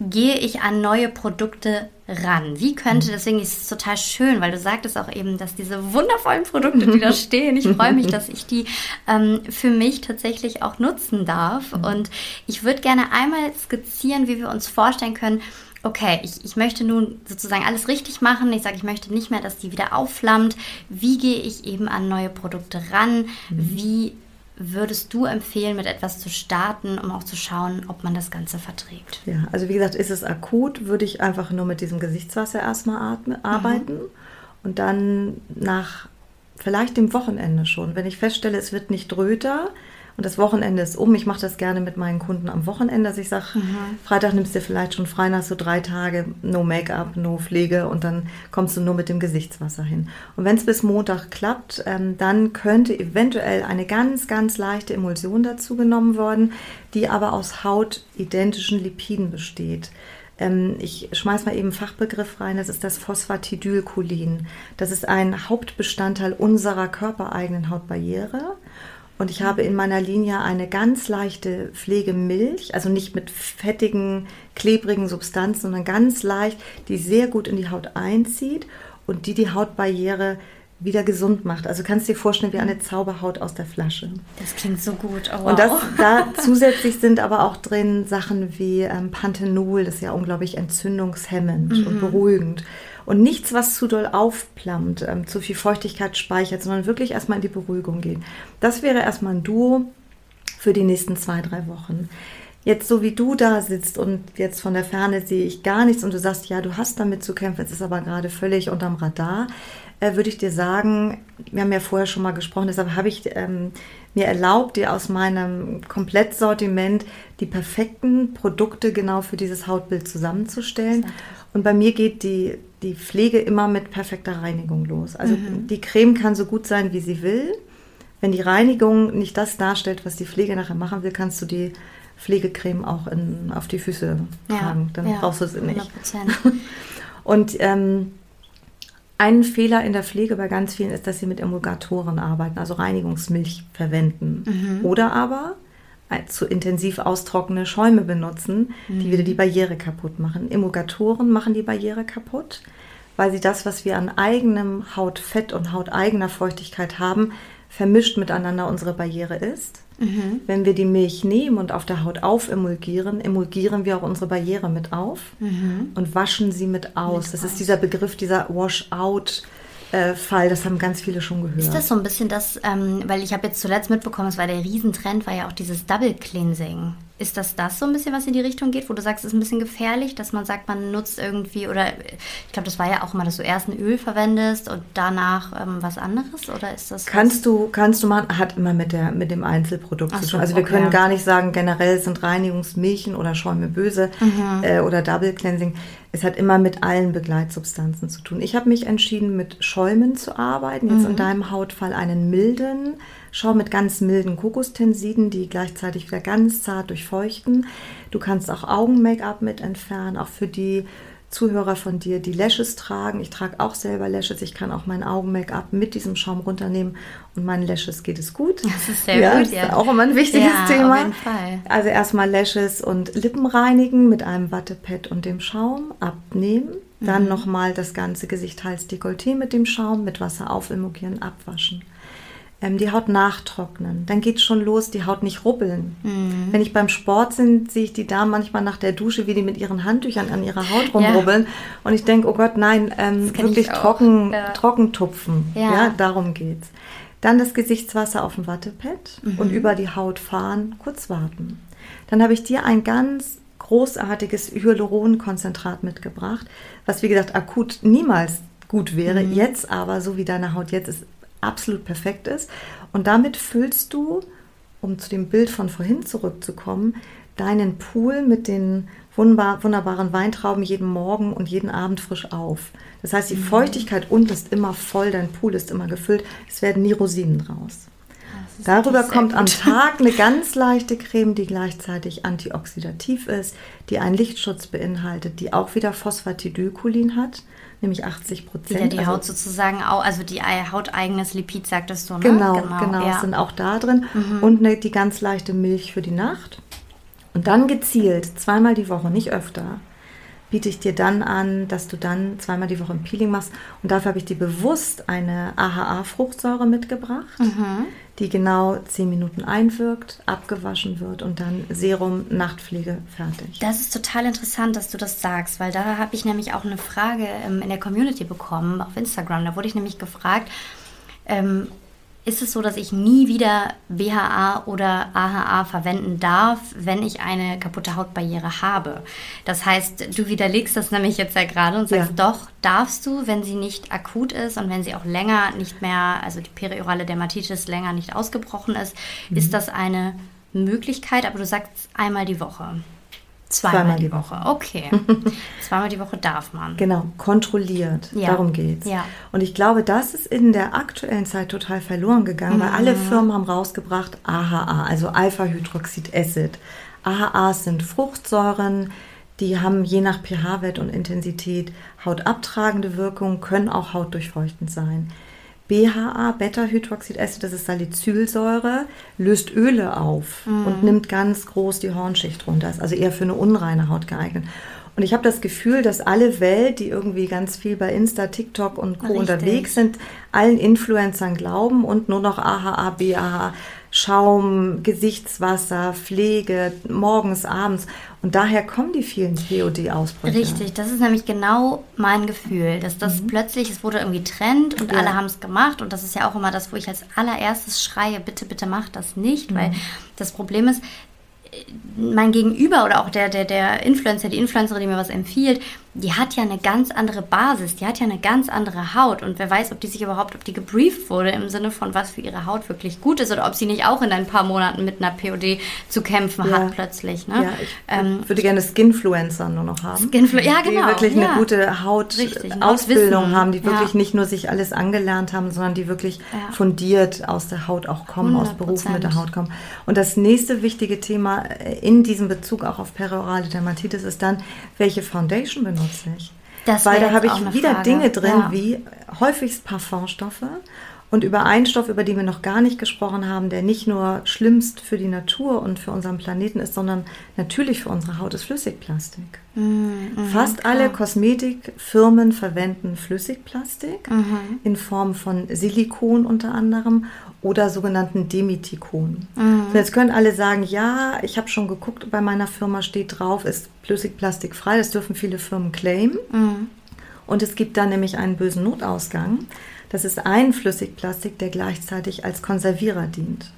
gehe ich an neue Produkte ran? Wie könnte, deswegen ist es total schön, weil du sagtest auch eben, dass diese wundervollen Produkte, die da stehen, ich freue mich, dass ich die ähm, für mich tatsächlich auch nutzen darf. Und ich würde gerne einmal skizzieren, wie wir uns vorstellen können, okay, ich, ich möchte nun sozusagen alles richtig machen. Ich sage, ich möchte nicht mehr, dass die wieder aufflammt. Wie gehe ich eben an neue Produkte ran? Wie würdest du empfehlen, mit etwas zu starten, um auch zu schauen, ob man das Ganze verträgt? Ja, also wie gesagt, ist es akut, würde ich einfach nur mit diesem Gesichtswasser erstmal atme, arbeiten und dann nach vielleicht dem Wochenende schon, wenn ich feststelle, es wird nicht röter und das Wochenende ist um, ich mache das gerne mit meinen Kunden am Wochenende, dass ich sage, Freitag nimmst du dir vielleicht schon frei, hast du drei Tage no Make-up, no Pflege und dann kommst du nur mit dem Gesichtswasser hin. Und wenn es bis Montag klappt, ähm, dann könnte eventuell eine ganz, ganz leichte Emulsion dazu genommen worden, die aber aus hautidentischen Lipiden besteht. Ähm, ich schmeiß mal eben einen Fachbegriff rein, das ist das Phosphatidylcholin. Das ist ein Hauptbestandteil unserer körpereigenen Hautbarriere. Und ich habe in meiner Linie eine ganz leichte Pflegemilch, also nicht mit fettigen, klebrigen Substanzen, sondern ganz leicht, die sehr gut in die Haut einzieht und die die Hautbarriere wieder gesund macht. Also kannst du dir vorstellen wie eine Zauberhaut aus der Flasche. Das klingt so gut. Oh, wow. Und das, da zusätzlich sind aber auch drin Sachen wie ähm, Panthenol, das ist ja unglaublich entzündungshemmend und beruhigend. Und nichts, was zu doll aufplammt, ähm, zu viel Feuchtigkeit speichert, sondern wirklich erstmal in die Beruhigung gehen. Das wäre erstmal ein Duo für die nächsten zwei, drei Wochen. Jetzt, so wie du da sitzt und jetzt von der Ferne sehe ich gar nichts und du sagst, ja, du hast damit zu kämpfen, es ist aber gerade völlig unterm Radar, äh, würde ich dir sagen, wir haben ja vorher schon mal gesprochen, deshalb habe ich ähm, mir erlaubt, dir aus meinem Komplettsortiment die perfekten Produkte genau für dieses Hautbild zusammenzustellen. Und bei mir geht die, die Pflege immer mit perfekter Reinigung los. Also die Creme kann so gut sein, wie sie will. Wenn die Reinigung nicht das darstellt, was die Pflege nachher machen will, kannst du die Pflegecreme auch in, auf die Füße tragen. Dann ja, brauchst du sie nicht. 100%. Und ähm, ein Fehler in der Pflege bei ganz vielen ist, dass sie mit Emulgatoren arbeiten, also Reinigungsmilch verwenden. Oder aber zu intensiv austrocknende Schäume benutzen, die wieder die Barriere kaputt machen. Emulgatoren machen die Barriere kaputt, weil sie das, was wir an eigenem Hautfett und hauteigener Feuchtigkeit haben, vermischt miteinander unsere Barriere ist. Wenn wir die Milch nehmen und auf der Haut aufemulgieren, emulgieren wir auch unsere Barriere mit auf und waschen sie mit aus. das ist dieser Begriff, dieser Wash-out-Fall, das haben ganz viele schon gehört. Ist das so ein bisschen das, ähm, weil ich habe jetzt zuletzt mitbekommen, es war der Riesentrend, war ja auch dieses Double Cleansing. Ist das das so ein bisschen, was in die Richtung geht, wo du sagst, es ist ein bisschen gefährlich, dass man sagt, man nutzt irgendwie, oder ich glaube, das war ja auch immer, dass du erst ein Öl verwendest und danach ähm, was anderes, oder ist das? Kannst was? du, kannst du machen, hat immer mit, der, mit dem Einzelprodukt Ach zu tun. Also wir okay. können gar nicht sagen, generell sind Reinigungsmilchen oder Schäume böse mhm. äh, oder Double Cleansing. Es hat immer mit allen Begleitsubstanzen zu tun. Ich habe mich entschieden, mit Schäumen zu arbeiten. Jetzt mhm. in deinem Hautfall einen milden Schaum mit ganz milden Kokostensiden, die gleichzeitig wieder ganz zart durchfeuchten. Du kannst auch Augen-Make-up mit entfernen, auch für die Zuhörer von dir, die Lashes tragen. Ich trage auch selber Lashes. Ich kann auch mein Augen-Make-up mit diesem Schaum runternehmen und meinen Lashes geht es gut. Das ist sehr ja, gut, ja. Ist auch immer ein wichtiges ja, Thema. Auf jeden Fall. Also erstmal Lashes und Lippen reinigen mit einem Wattepad und dem Schaum, abnehmen. Dann mhm. nochmal das ganze Gesicht, Hals, Dekolleté mit dem Schaum, mit Wasser aufemulgieren, abwaschen ähm, die Haut nachtrocknen. Dann geht es schon los, die Haut nicht rubbeln. Mhm. Wenn ich beim Sport bin, sehe ich die Damen manchmal nach der Dusche, wie die mit ihren Handtüchern an ihrer Haut rumrubbeln. Ja. Und ich denke, oh Gott, nein, ähm, wirklich trocken, ja. trocken tupfen. Ja. ja, darum geht's. Dann das Gesichtswasser auf dem Wattepad mhm. und über die Haut fahren, kurz warten. Dann habe ich dir ein ganz großartiges Hyaluronkonzentrat mitgebracht, was wie gesagt akut niemals gut wäre. Mhm. Jetzt aber, so wie deine Haut jetzt ist, absolut perfekt ist. Und damit füllst du, um zu dem Bild von vorhin zurückzukommen, deinen Pool mit den wunderbar, wunderbaren Weintrauben jeden Morgen und jeden Abend frisch auf. Das heißt, die mhm. Feuchtigkeit unten ist immer voll, dein Pool ist immer gefüllt, es werden nie Rosinen raus. Darüber kommt am Tag eine ganz leichte Creme, die gleichzeitig antioxidativ ist, die einen Lichtschutz beinhaltet, die auch wieder Phosphatidylcholin hat nämlich 80 Prozent. Wieder die also, Haut sozusagen, auch, also die hauteigenes Lipid, sagtest du, ne? Genau, genau, genau ja. sind auch da drin. Mhm. Und eine, die ganz leichte Milch für die Nacht. Und dann gezielt, zweimal die Woche, nicht öfter, biete ich dir dann an, dass du dann zweimal die Woche ein Peeling machst. Und dafür habe ich dir bewusst eine AHA-Fruchtsäure mitgebracht, mhm. die genau 10 Minuten einwirkt, abgewaschen wird und dann Serum, Nachtpflege fertig. Das ist total interessant, dass du das sagst, weil da habe ich nämlich auch eine Frage ähm, in der Community bekommen, auf Instagram. Da wurde ich nämlich gefragt, ähm, ist es so, dass ich nie wieder BHA oder AHA verwenden darf, wenn ich eine kaputte Hautbarriere habe. Das heißt, du widerlegst das nämlich jetzt ja gerade und sagst, ja. doch, darfst du, wenn sie nicht akut ist und wenn sie auch länger nicht mehr, also die periorale Dermatitis länger nicht ausgebrochen ist, mhm. ist das eine Möglichkeit, aber du sagst einmal die Woche. Zweimal, Zweimal die Woche. Okay. Zweimal die Woche darf man. Genau, kontrolliert. Ja. Darum geht's. Ja. Und ich glaube, das ist in der aktuellen Zeit total verloren gegangen, mhm. weil alle Firmen haben rausgebracht AHA, also Alpha-Hydroxid-Acid. AHAs sind Fruchtsäuren, die haben je nach pH-Wert und Intensität hautabtragende Wirkung, können auch hautdurchfeuchtend sein. BHA, Beta-Hydroxidacid, das ist Salicylsäure, löst Öle auf mhm. und nimmt ganz groß die Hornschicht runter. Ist also eher für eine unreine Haut geeignet. Und ich habe das Gefühl, dass alle Welt, die irgendwie ganz viel bei Insta, TikTok und Co. Richtig. unterwegs sind, allen Influencern glauben und nur noch AHA, BAHA, Schaum, Gesichtswasser, Pflege, morgens, abends. Und daher kommen die vielen POD-Ausbrüche. Richtig, das ist nämlich genau mein Gefühl, dass das mhm. plötzlich, es wurde irgendwie Trend und ja. alle haben es gemacht. Und das ist ja auch immer das, wo ich als allererstes schreie, bitte, bitte mach das nicht. Mhm. Weil das Problem ist, mein Gegenüber oder auch der, der, der Influencer, die Influencerin, die mir was empfiehlt, die hat ja eine ganz andere Basis, die hat ja eine ganz andere Haut und wer weiß, ob die sich überhaupt, ob die gebrieft wurde im Sinne von was für ihre Haut wirklich gut ist oder ob sie nicht auch in ein paar Monaten mit einer POD zu kämpfen ja. hat plötzlich. Ne? Ja, ich ähm, würde gerne Skinfluencer nur noch haben. Skinflu ja, genau. Die wirklich ja. eine gute Hautausbildung haben, die wirklich nicht nur sich alles angelernt haben, sondern die wirklich fundiert aus der Haut auch kommen, 100%. aus Berufen mit der Haut kommen. Und das nächste wichtige Thema äh, in diesem Bezug auch auf perorale Dermatitis ist dann, welche Foundation benutzt nützlich. Das Weil da habe ich wieder Frage. Dinge drin ja. wie häufigst Parfumstoffe und über einen Stoff, über den wir noch gar nicht gesprochen haben, der nicht nur schlimmst für die Natur und für unseren Planeten ist, sondern natürlich für unsere Haut, ist Flüssigplastik. Mhm, Fast klar. alle Kosmetikfirmen verwenden Flüssigplastik mhm. in Form von Silikon unter anderem oder sogenannten Demithikon. Mhm. So, jetzt können alle sagen, ja, ich habe schon geguckt, bei meiner Firma steht drauf, ist Flüssigplastik frei. Das dürfen viele Firmen claimen. Mhm. Und es gibt da nämlich einen bösen Notausgang. Das ist ein Flüssigplastik, der gleichzeitig als Konservierer dient.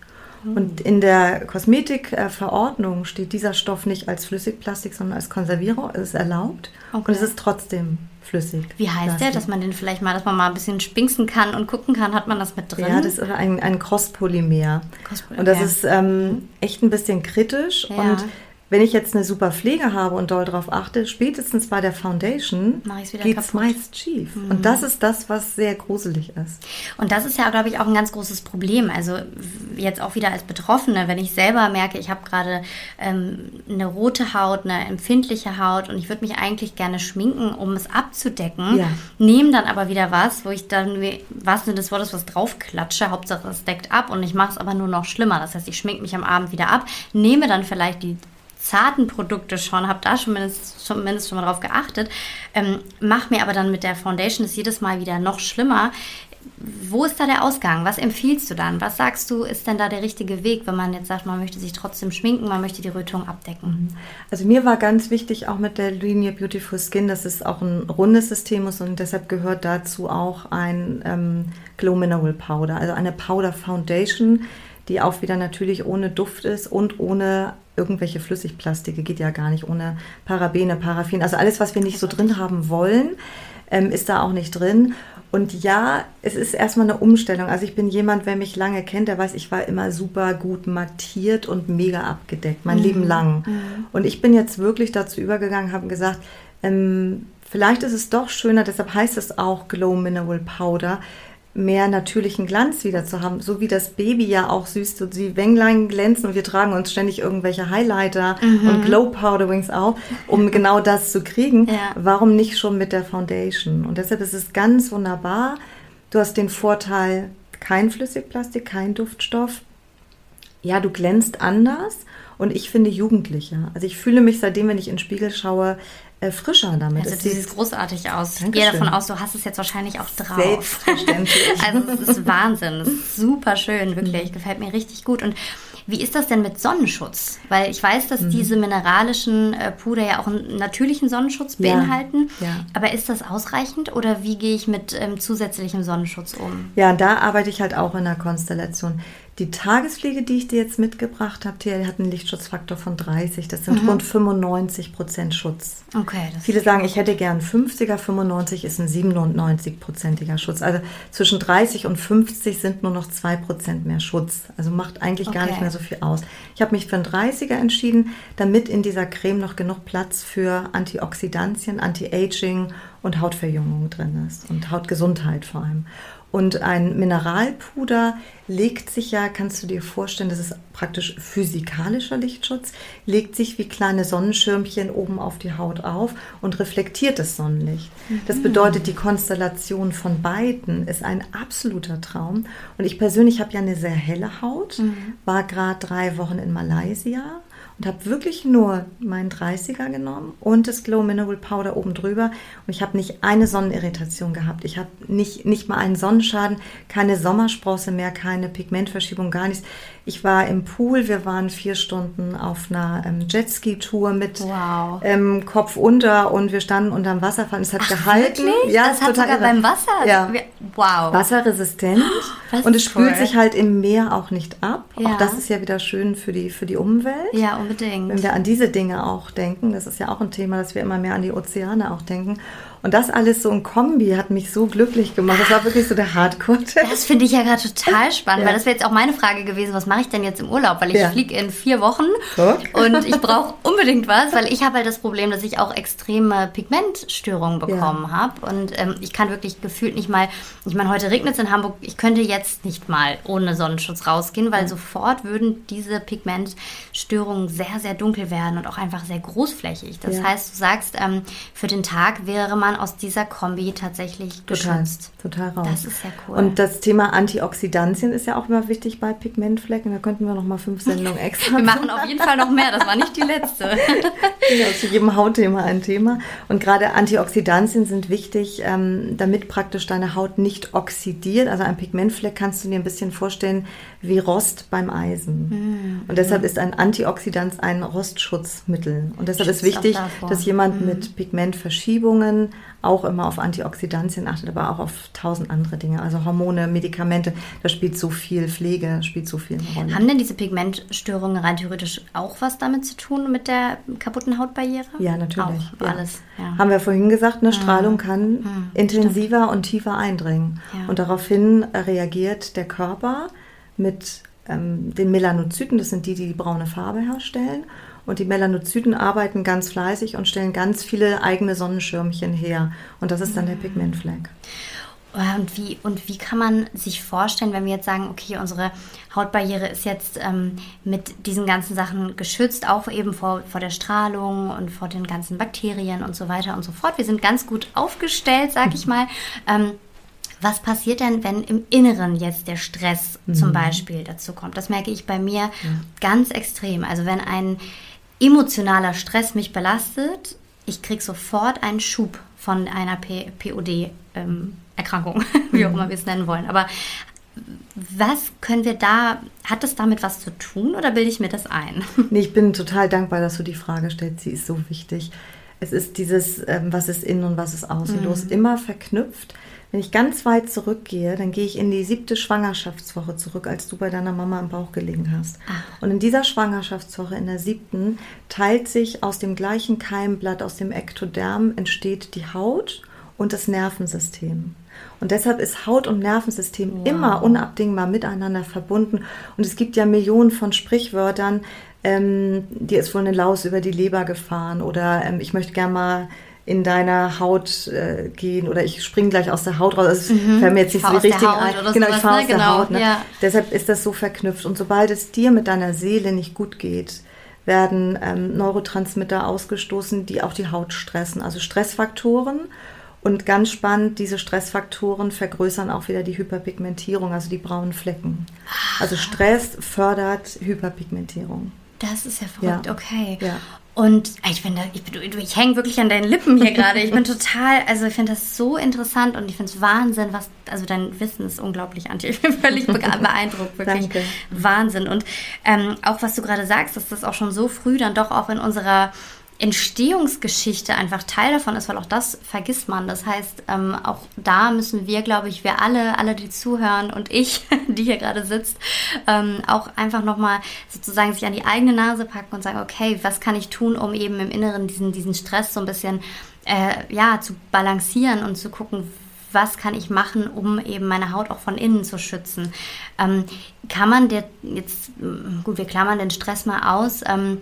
Und in der Kosmetikverordnung steht dieser Stoff nicht als Flüssigplastik, sondern als Konservierung. Es ist erlaubt okay. und es ist trotzdem flüssig. Wie heißt Plastik. der, dass man den vielleicht mal, dass man mal ein bisschen spinksen kann und gucken kann, hat man das mit drin? Ja, das ist ein, ein Crosspolymer. Crosspolymer. Und das ist ähm, echt ein bisschen kritisch ja. und wenn ich jetzt eine super Pflege habe und doll darauf achte, spätestens bei der Foundation geht es meist schief. Mhm. Und das ist das, was sehr gruselig ist. Und das ist ja, glaube ich, auch ein ganz großes Problem. Also jetzt auch wieder als Betroffene, wenn ich selber merke, ich habe gerade ähm, eine rote Haut, eine empfindliche Haut und ich würde mich eigentlich gerne schminken, um es abzudecken, ja. nehme dann aber wieder was, wo ich dann, was denn des Wortes, was draufklatsche, Hauptsache es deckt ab und ich mache es aber nur noch schlimmer. Das heißt, ich schminke mich am Abend wieder ab, nehme dann vielleicht die zarten Produkte schon, habe da schon mindestens, schon, mindestens schon mal drauf geachtet, ähm, mache mir aber dann mit der Foundation das jedes Mal wieder noch schlimmer. Wo ist da der Ausgang? Was empfiehlst du dann? Was sagst du, ist denn da der richtige Weg, wenn man jetzt sagt, man möchte sich trotzdem schminken, man möchte die Rötung abdecken? Also mir war ganz wichtig auch mit der Linie Beautiful Skin, dass es auch ein rundes System ist und deshalb gehört dazu auch ein ähm, Glow Mineral Powder, also eine Powder Foundation, die auch wieder natürlich ohne Duft ist und ohne irgendwelche Flüssigplastike, geht ja gar nicht, ohne Parabene, Paraffin. Also alles, was wir nicht so drin haben wollen, ähm, ist da auch nicht drin. Und ja, es ist erstmal eine Umstellung. Also ich bin jemand, wer mich lange kennt, der weiß, ich war immer super gut mattiert und mega abgedeckt, mein mhm. Leben lang. Mhm. Und ich bin jetzt wirklich dazu übergegangen, habe gesagt, ähm, vielleicht ist es doch schöner, deshalb heißt es auch Glow Mineral Powder, mehr natürlichen Glanz wieder zu haben, so wie das Baby ja auch süß, so die Wänglein glänzen und wir tragen uns ständig irgendwelche Highlighter mhm. und Glow Powderings auch, um genau das zu kriegen. Ja. Warum nicht schon mit der Foundation? Und deshalb ist es ganz wunderbar. Du hast den Vorteil, kein Flüssigplastik, kein Duftstoff. Ja, du glänzt anders und ich finde jugendlicher. Also ich fühle mich seitdem, wenn ich in den Spiegel schaue, frischer damit. Also du siehst großartig aus. Dankeschön. Ich gehe davon aus, du hast es jetzt wahrscheinlich auch drauf. Selbstverständlich. also es ist Wahnsinn. Es ist super schön, wirklich. Gefällt mir richtig gut. Und wie ist das denn mit Sonnenschutz? Weil ich weiß, dass mhm. diese mineralischen äh, Puder ja auch einen natürlichen Sonnenschutz beinhalten. Ja, ja. Aber ist das ausreichend oder wie gehe ich mit ähm, zusätzlichem Sonnenschutz um? Ja, da arbeite ich halt auch in der Konstellation. Die Tagespflege, die ich dir jetzt mitgebracht habe, die hat einen Lichtschutzfaktor von 30. Das sind mhm. rund 95 Prozent Schutz. Okay. Viele sagen, ich hätte gern 50er, 95 ist ein 97-prozentiger Schutz. Also zwischen 30 und 50 sind nur noch 2 Prozent mehr Schutz. Also macht eigentlich okay. gar nicht mehr so viel aus. Ich habe mich für einen 30er entschieden, damit in dieser Creme noch genug Platz für Antioxidantien, Anti-Aging und Hautverjüngung drin ist und Hautgesundheit vor allem. Und ein Mineralpuder legt sich ja, kannst du dir vorstellen, das ist praktisch physikalischer Lichtschutz, legt sich wie kleine Sonnenschirmchen oben auf die Haut auf und reflektiert das Sonnenlicht. Mhm. Das bedeutet, die Konstellation von beiden ist ein absoluter Traum. Und ich persönlich habe ja eine sehr helle Haut, mhm. war gerade drei Wochen in Malaysia und habe wirklich nur meinen 30er genommen und das Glow Mineral Powder oben drüber und ich habe nicht eine Sonnenirritation gehabt. Ich habe nicht, nicht mal einen Sonnenschaden, keine Sommersprosse mehr, keine Pigmentverschiebung, gar nichts. Ich war im Pool, wir waren vier Stunden auf einer ähm, Jetski-Tour mit wow. ähm, Kopf unter und wir standen unterm Wasserfall. Es hat Ach, gehalten. Wirklich? Ja, das hat sogar irre. beim Wasser. Ja. Wow. Wasserresistent. Oh, und es spült cool. sich halt im Meer auch nicht ab. Ja. Auch das ist ja wieder schön für die, für die Umwelt. Ja, unbedingt. Wenn wir an diese Dinge auch denken, das ist ja auch ein Thema, dass wir immer mehr an die Ozeane auch denken. Und das alles so ein Kombi hat mich so glücklich gemacht. Das war wirklich so der hardcore -Test. Das finde ich ja gerade total spannend, ja. weil das wäre jetzt auch meine Frage gewesen, was mache ich denn jetzt im Urlaub? Weil ich ja. fliege in vier Wochen so. und ich brauche unbedingt was, weil ich habe halt das Problem, dass ich auch extreme Pigmentstörungen bekommen ja. habe. Und ähm, ich kann wirklich gefühlt nicht mal, ich meine, heute regnet es in Hamburg, ich könnte jetzt nicht mal ohne Sonnenschutz rausgehen, weil sofort würden diese Pigmentstörungen sehr, sehr dunkel werden und auch einfach sehr großflächig. Das heißt, du sagst, ähm, für den Tag wäre man aus dieser Kombi tatsächlich geschützt. Total, total raus. Das ist ja cool. Und das Thema Antioxidantien ist ja auch immer wichtig bei Pigmentflecken. Da könnten wir noch mal fünf Sendungen extra Wir machen auf jeden Fall noch mehr. Das war nicht die letzte. ja, zu jedem Hautthema ein Thema. Und gerade Antioxidantien sind wichtig, ähm, damit praktisch deine Haut nicht oxidiert. Also ein Pigmentfleck kannst du dir ein bisschen vorstellen wie Rost beim Eisen. Mhm. Und deshalb ist ein Antioxidans ein Rostschutzmittel. Und deshalb Schützt ist wichtig, dass jemand mit Pigmentverschiebungen auch immer auf Antioxidantien achtet, aber auch auf tausend andere Dinge. Also Hormone, Medikamente, da spielt so viel, Pflege spielt so viel Rolle. Haben denn diese Pigmentstörungen rein theoretisch auch was damit zu tun mit der kaputten Hautbarriere? Ja, natürlich. Auch ja. alles. Ja. Haben wir vorhin gesagt, eine Strahlung kann Hm, intensiver und tiefer eindringen. Ja. Und daraufhin reagiert der Körper mit ähm, den Melanozyten, das sind die, die die braune Farbe herstellen. Und die Melanozyten arbeiten ganz fleißig und stellen ganz viele eigene Sonnenschirmchen her. Und das ist dann der Hm. Pigmentfleck. Und wie, und wie kann man sich vorstellen, wenn wir jetzt sagen, okay, unsere Hautbarriere ist jetzt ähm, mit diesen ganzen Sachen geschützt, auch eben vor, vor der Strahlung und vor den ganzen Bakterien und so weiter und so fort. Wir sind ganz gut aufgestellt, sag ich mal. Ähm, was passiert denn, wenn im Inneren jetzt der Stress zum Beispiel dazu kommt? Das merke ich bei mir ganz extrem. Also wenn ein emotionaler Stress mich belastet, ich kriege sofort einen Schub von einer P POD-Erkrankung, wie auch immer wir es nennen wollen. Aber was können wir da, hat das damit was zu tun oder bilde ich mir das ein? Nee, ich bin total dankbar, dass du die Frage stellst. Sie ist so wichtig. Es ist dieses, ähm, was ist innen und was ist außen los, immer verknüpft. Wenn ich ganz weit zurückgehe, dann gehe ich in die siebte Schwangerschaftswoche zurück, als du bei deiner Mama im Bauch gelegen hast. Und in dieser Schwangerschaftswoche, in der siebten, teilt sich aus dem gleichen Keimblatt, aus dem Ektoderm, entsteht die Haut und das Nervensystem. Und deshalb ist Haut und Nervensystem immer unabdingbar miteinander verbunden. Und es gibt ja Millionen von Sprichwörtern, ähm, dir ist wohl eine Laus über die Leber gefahren oder ähm, ich möchte gerne mal in deiner Haut äh, gehen oder ich springe gleich aus der Haut raus. Also es fällt mir jetzt Ich nicht so der Haut ein. Genau, ich fahre ne? aus der Genau, Haut. Ne? ja. Deshalb ist das so verknüpft. Und sobald es dir mit deiner Seele nicht gut geht, werden ähm, Neurotransmitter ausgestoßen, die auch die Haut stressen. Also Stressfaktoren. Und ganz spannend, diese Stressfaktoren vergrößern auch wieder die Hyperpigmentierung, also die braunen Flecken. Also Stress fördert Hyperpigmentierung. Das ist ja verrückt, Ja. okay. Ja. Und ich finde, ich, ich hänge wirklich an deinen Lippen hier gerade. Ich bin total, also ich finde das so interessant und ich finde es Wahnsinn, was, also dein Wissen ist unglaublich, Antje. Ich bin völlig beeindruckt, wirklich Danke. Wahnsinn. Und ähm, auch was du gerade sagst, dass das auch schon so früh dann doch auch in unserer Entstehungsgeschichte einfach Teil davon ist, weil auch das vergisst man. Das heißt, ähm, auch da müssen wir, glaube ich, wir alle, alle, die zuhören und ich, die hier gerade sitzt, ähm, auch einfach nochmal sozusagen sich an die eigene Nase packen und sagen, okay, was kann ich tun, um eben im Inneren diesen, diesen Stress so ein bisschen äh, ja, zu balancieren und zu gucken, was kann ich machen, um eben meine Haut auch von innen zu schützen. Ähm, kann man der jetzt, gut, wir klammern den Stress mal aus, ähm,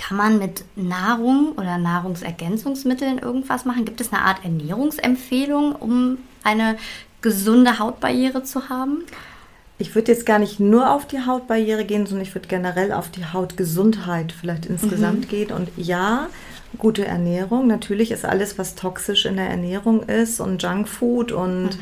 kann man mit Nahrung oder Nahrungsergänzungsmitteln irgendwas machen? Gibt es eine Art Ernährungsempfehlung, um eine gesunde Hautbarriere zu haben? Ich würde jetzt gar nicht nur auf die Hautbarriere gehen, sondern ich würde generell auf die Hautgesundheit vielleicht insgesamt gehen. Und ja, gute Ernährung. Natürlich ist alles, was toxisch in der Ernährung ist und Junkfood und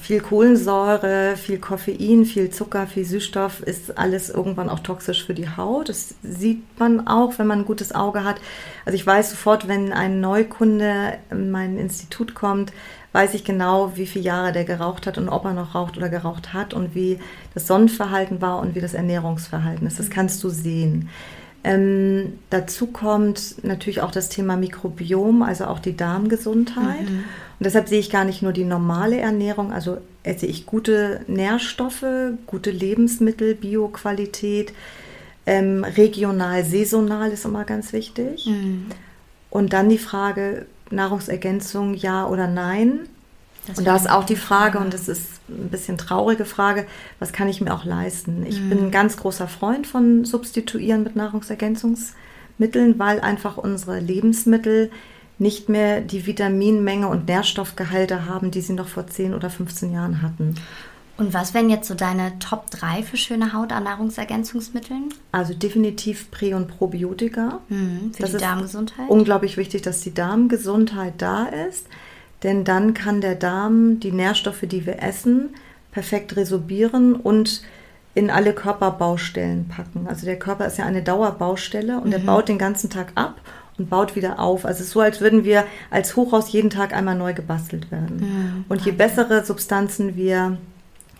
viel Kohlensäure, viel Koffein, viel Zucker, viel Süßstoff, ist alles irgendwann auch toxisch für die Haut. Das sieht man auch, wenn man ein gutes Auge hat. Also ich weiß sofort, wenn ein Neukunde in mein Institut kommt, weiß ich genau, wie viele Jahre der geraucht hat und ob er noch raucht oder geraucht hat und wie das Sonnenverhalten war und wie das Ernährungsverhalten ist. Das kannst du sehen. Ähm, dazu kommt natürlich auch das Thema Mikrobiom, also auch die Darmgesundheit. Und deshalb sehe ich gar nicht nur die normale Ernährung, also esse ich gute Nährstoffe, gute Lebensmittel, Bioqualität, ähm, regional, saisonal ist immer ganz wichtig. Und dann die Frage, Nahrungsergänzung, ja oder nein. Das und da ist auch die Frage. und das ist ein bisschen traurige Frage, was kann ich mir auch leisten? Ich bin ein ganz großer Freund von Substituieren mit Nahrungsergänzungsmitteln, weil einfach unsere Lebensmittel nicht mehr die Vitaminmenge und Nährstoffgehalte haben, die sie noch vor 10 oder 15 Jahren hatten. Und was wären jetzt so deine Top 3 für schöne Haut an Nahrungsergänzungsmitteln? Also definitiv Prä- und Probiotika. Mhm, für Das die Darmgesundheit? Unglaublich wichtig, dass die Darmgesundheit da ist, denn dann kann der Darm die Nährstoffe, die wir essen, perfekt resorbieren und in alle Körperbaustellen packen. Also der Körper ist ja eine Dauerbaustelle und der baut den ganzen Tag ab und baut wieder auf. Also es ist so, als würden wir als Hochhaus jeden Tag einmal neu gebastelt werden. Und je bessere Substanzen wir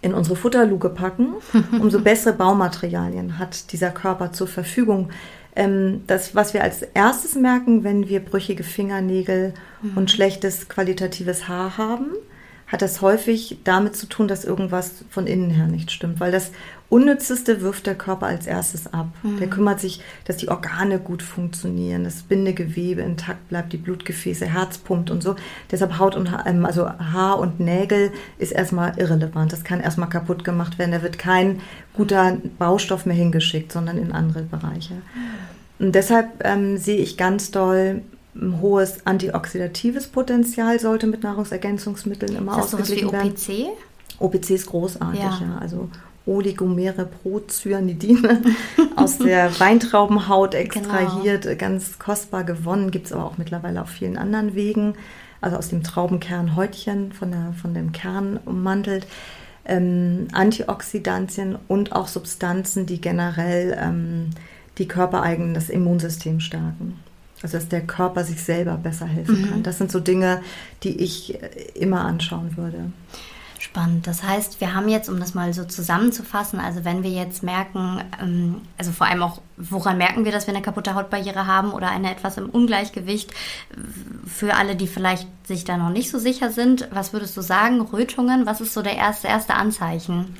in unsere Futterluke packen, umso bessere Baumaterialien hat dieser Körper zur Verfügung. Ähm, das, was wir als erstes merken, wenn wir brüchige Fingernägel mhm. und schlechtes qualitatives Haar haben, hat das häufig damit zu tun, dass irgendwas von innen her nicht stimmt, weil das Unnützeste wirft der Körper als erstes ab. Mhm. Der kümmert sich, dass die Organe gut funktionieren, das Bindegewebe intakt bleibt, die Blutgefäße, Herz pumpt und so. Deshalb Haut und ähm, also Haar und Nägel ist erstmal irrelevant. Das kann erstmal kaputt gemacht werden. Da wird kein guter Baustoff mehr hingeschickt, sondern in andere Bereiche. Und deshalb ähm, sehe ich ganz doll ein hohes antioxidatives Potenzial sollte mit Nahrungsergänzungsmitteln immer ist das ausgeglichen werden. OPC? OPC ist großartig, ja. ja. Also Oligomere Procyanidine aus der Weintraubenhaut extrahiert, genau. ganz kostbar gewonnen, gibt es aber auch mittlerweile auf vielen anderen Wegen, also aus dem Traubenkernhäutchen von, der, von dem Kern ummantelt. Ähm, Antioxidantien und auch Substanzen, die generell ähm, die körpereigenen das Immunsystem stärken. Also dass der Körper sich selber besser helfen mhm. kann. Das sind so Dinge, die ich äh, immer anschauen würde. Spannend. Das heißt, wir haben jetzt, um das mal so zusammenzufassen, also wenn wir jetzt merken, ähm, also vor allem auch, woran merken wir, dass wir eine kaputte Hautbarriere haben oder eine etwas im Ungleichgewicht, für alle, die vielleicht sich da noch nicht so sicher sind, was würdest du sagen? Rötungen, was ist so der erste, erste Anzeichen?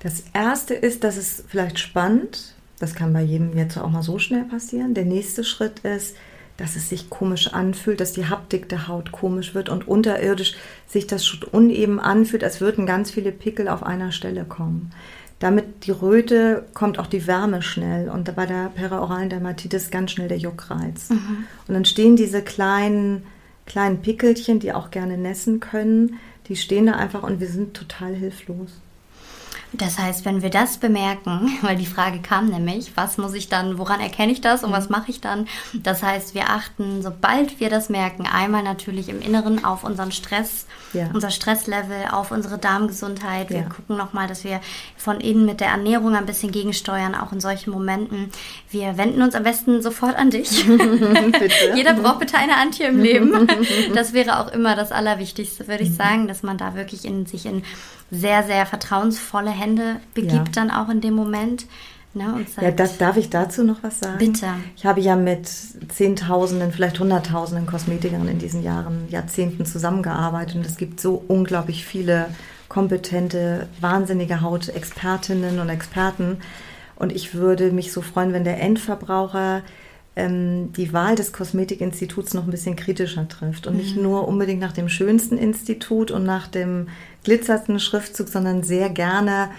Das erste ist, dass es vielleicht spannend, das kann bei jedem jetzt auch mal so schnell passieren. Der nächste Schritt ist, dass es sich komisch anfühlt, dass die Haptik der Haut komisch wird und unterirdisch sich das schon uneben anfühlt, als würden ganz viele Pickel auf einer Stelle kommen. Damit die Röte kommt auch die Wärme schnell und bei der peraoralen Dermatitis ganz schnell der Juckreiz. Mhm. Und dann stehen diese kleinen, kleinen Pickelchen, die auch gerne nässen können, die stehen da einfach und wir sind total hilflos. Das heißt, wenn wir das bemerken, weil die Frage kam nämlich, was muss ich dann, woran erkenne ich das und was mhm. mache ich dann? Das heißt, wir achten, sobald wir das merken, einmal natürlich im Inneren auf unseren Stress, ja. unser Stresslevel, auf unsere Darmgesundheit. Wir ja. gucken nochmal, dass wir von innen mit der Ernährung ein bisschen gegensteuern, auch in solchen Momenten. Wir wenden uns am besten sofort an dich. Jeder braucht bitte eine Anti im Leben. Das wäre auch immer das Allerwichtigste, würde ich mhm. sagen, dass man da wirklich in sich in sehr, sehr vertrauensvolle Hände begibt ja. dann auch in dem Moment. Ne, sagt, ja, das, darf ich dazu noch was sagen? Bitte. Ich habe ja mit Zehntausenden, vielleicht Hunderttausenden Kosmetikern in diesen Jahren, Jahrzehnten zusammengearbeitet und es gibt so unglaublich viele kompetente, wahnsinnige Hautexpertinnen und Experten. Und ich würde mich so freuen, wenn der Endverbraucher ähm, die Wahl des Kosmetikinstituts noch ein bisschen kritischer trifft und mhm. nicht nur unbedingt nach dem schönsten Institut und nach dem glitzernden Schriftzug, sondern sehr gerne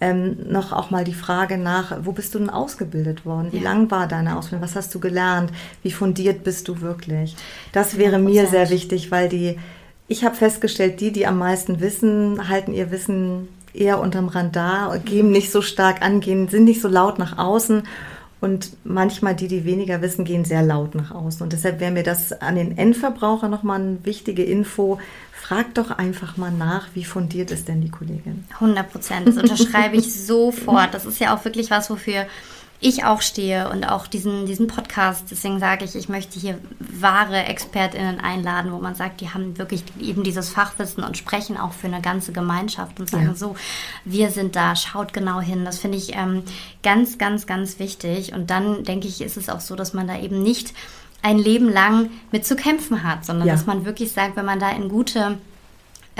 ähm, noch auch mal die Frage nach, wo bist du denn ausgebildet worden? Wie ja. lang war deine Ausbildung? Was hast du gelernt? Wie fundiert bist du wirklich? Das wäre 100%. mir sehr wichtig, weil die, ich habe festgestellt, die, die am meisten wissen, halten ihr Wissen eher unterm Radar, geben nicht so stark an, gehen, sind nicht so laut nach außen und manchmal die, die weniger wissen, gehen sehr laut nach außen. Und deshalb wäre mir das an den Endverbraucher nochmal eine wichtige Info. Frag doch einfach mal nach, wie fundiert ist denn die Kollegin? 100 Prozent, das unterschreibe ich sofort. Das ist ja auch wirklich was, wofür ich auch stehe und auch diesen, diesen Podcast. Deswegen sage ich, ich möchte hier wahre ExpertInnen einladen, wo man sagt, die haben wirklich eben dieses Fachwissen und sprechen auch für eine ganze Gemeinschaft und sagen ja. so, wir sind da, schaut genau hin. Das finde ich ähm, ganz, ganz, ganz wichtig. Und dann denke ich, ist es auch so, dass man da eben nicht ein Leben lang mit zu kämpfen hat, sondern ja. dass man wirklich sagt, wenn man da in gute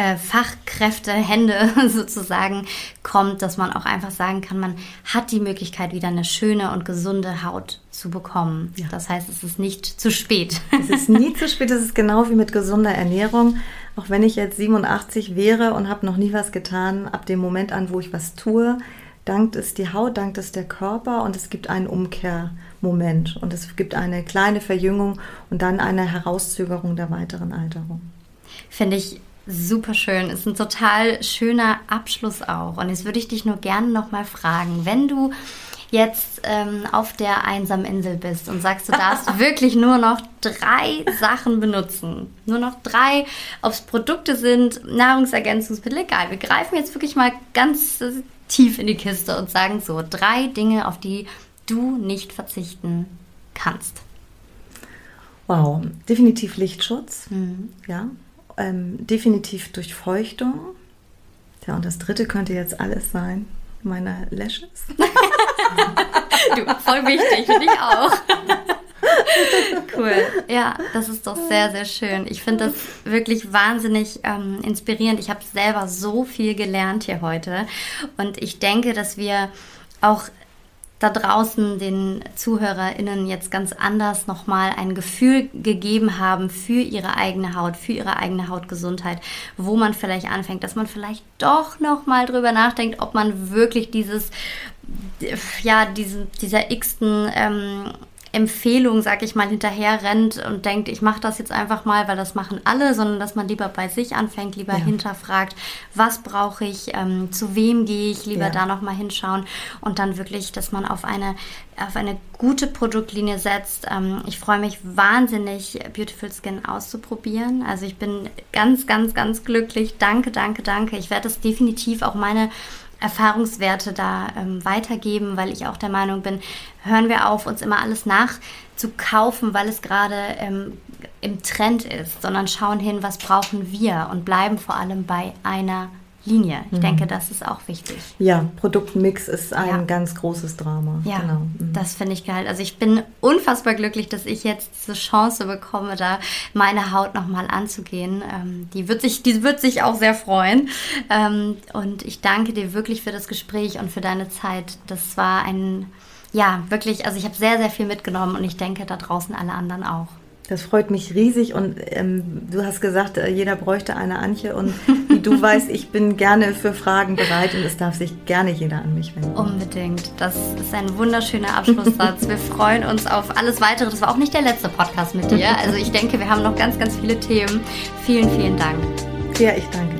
äh, Fachkräfte, Hände sozusagen kommt, dass man auch einfach sagen kann, man hat die Möglichkeit, wieder eine schöne und gesunde Haut zu bekommen. Ja. Das heißt, es ist nicht zu spät. Es ist nie zu spät, es ist genau wie mit gesunder Ernährung. Auch wenn ich jetzt 87 wäre und habe noch nie was getan, ab dem Moment an, wo ich was tue, dankt es die Haut, dankt es der Körper und es gibt einen Umkehrmoment und es gibt eine kleine Verjüngung und dann eine Herauszögerung der weiteren Alterung. Finde ich Super schön. Ist ein total schöner Abschluss auch. Und jetzt würde ich dich nur gerne nochmal fragen, wenn du jetzt ähm, auf der einsamen Insel bist und sagst, du darfst wirklich nur noch drei Sachen benutzen. Nur noch drei, ob es Produkte sind, Nahrungsergänzungsmittel, egal. Wir greifen jetzt wirklich mal ganz äh, tief in die Kiste und sagen so, drei Dinge, auf die du nicht verzichten kannst. Wow, definitiv Lichtschutz. Mhm. Ja, ähm, definitiv Durchfeuchtung. Ja, und das dritte könnte jetzt alles sein. Meine Lashes. du, voll wichtig, finde ich auch. cool. Ja, das ist doch sehr, sehr schön. Ich finde das wirklich wahnsinnig ähm, inspirierend. Ich habe selber so viel gelernt hier heute. Und ich denke, dass wir auch da draußen den ZuhörerInnen jetzt ganz anders nochmal ein Gefühl gegeben haben für ihre eigene Haut, für ihre eigene Hautgesundheit, wo man vielleicht anfängt, dass man vielleicht doch nochmal drüber nachdenkt, ob man wirklich dieses, ja, diesen, dieser x-ten ähm, Empfehlung, sag ich mal, hinterher rennt und denkt, ich mache das jetzt einfach mal, weil das machen alle, sondern dass man lieber bei sich anfängt, lieber ja. hinterfragt, was brauche ich, ähm, zu wem gehe ich, lieber ja. da nochmal hinschauen und dann wirklich, dass man auf eine, auf eine gute Produktlinie setzt. Ähm, ich freue mich wahnsinnig, Beautiful Skin auszuprobieren. Also ich bin ganz, ganz, ganz glücklich. Danke, danke, danke. Ich werde es definitiv auch meine Erfahrungswerte da ähm, weitergeben, weil ich auch der Meinung bin, hören wir auf, uns immer alles nachzukaufen, weil es gerade ähm, im Trend ist, sondern schauen hin, was brauchen wir und bleiben vor allem bei einer Linie. Ich mhm. denke, das ist auch wichtig. Ja, Produktmix ist ein ja. ganz großes Drama. Ja, genau. Mhm. das finde ich geil. Also ich bin unfassbar glücklich, dass ich jetzt diese Chance bekomme, da meine Haut nochmal anzugehen. Ähm, die, wird sich, die wird sich auch sehr freuen. Ähm, und ich danke dir wirklich für das Gespräch und für deine Zeit. Das war ein, ja, wirklich, also ich habe sehr, sehr viel mitgenommen und ich denke da draußen alle anderen auch. Das freut mich riesig und ähm, du hast gesagt, äh, jeder bräuchte eine Antje und wie du weißt, ich bin gerne für Fragen bereit und es darf sich gerne jeder an mich wenden. Unbedingt. Das ist ein wunderschöner Abschlusssatz. wir freuen uns auf alles weitere. Das war auch nicht der letzte Podcast mit dir. Also ich denke, wir haben noch ganz, ganz viele Themen. Vielen, vielen Dank. Ja, ich danke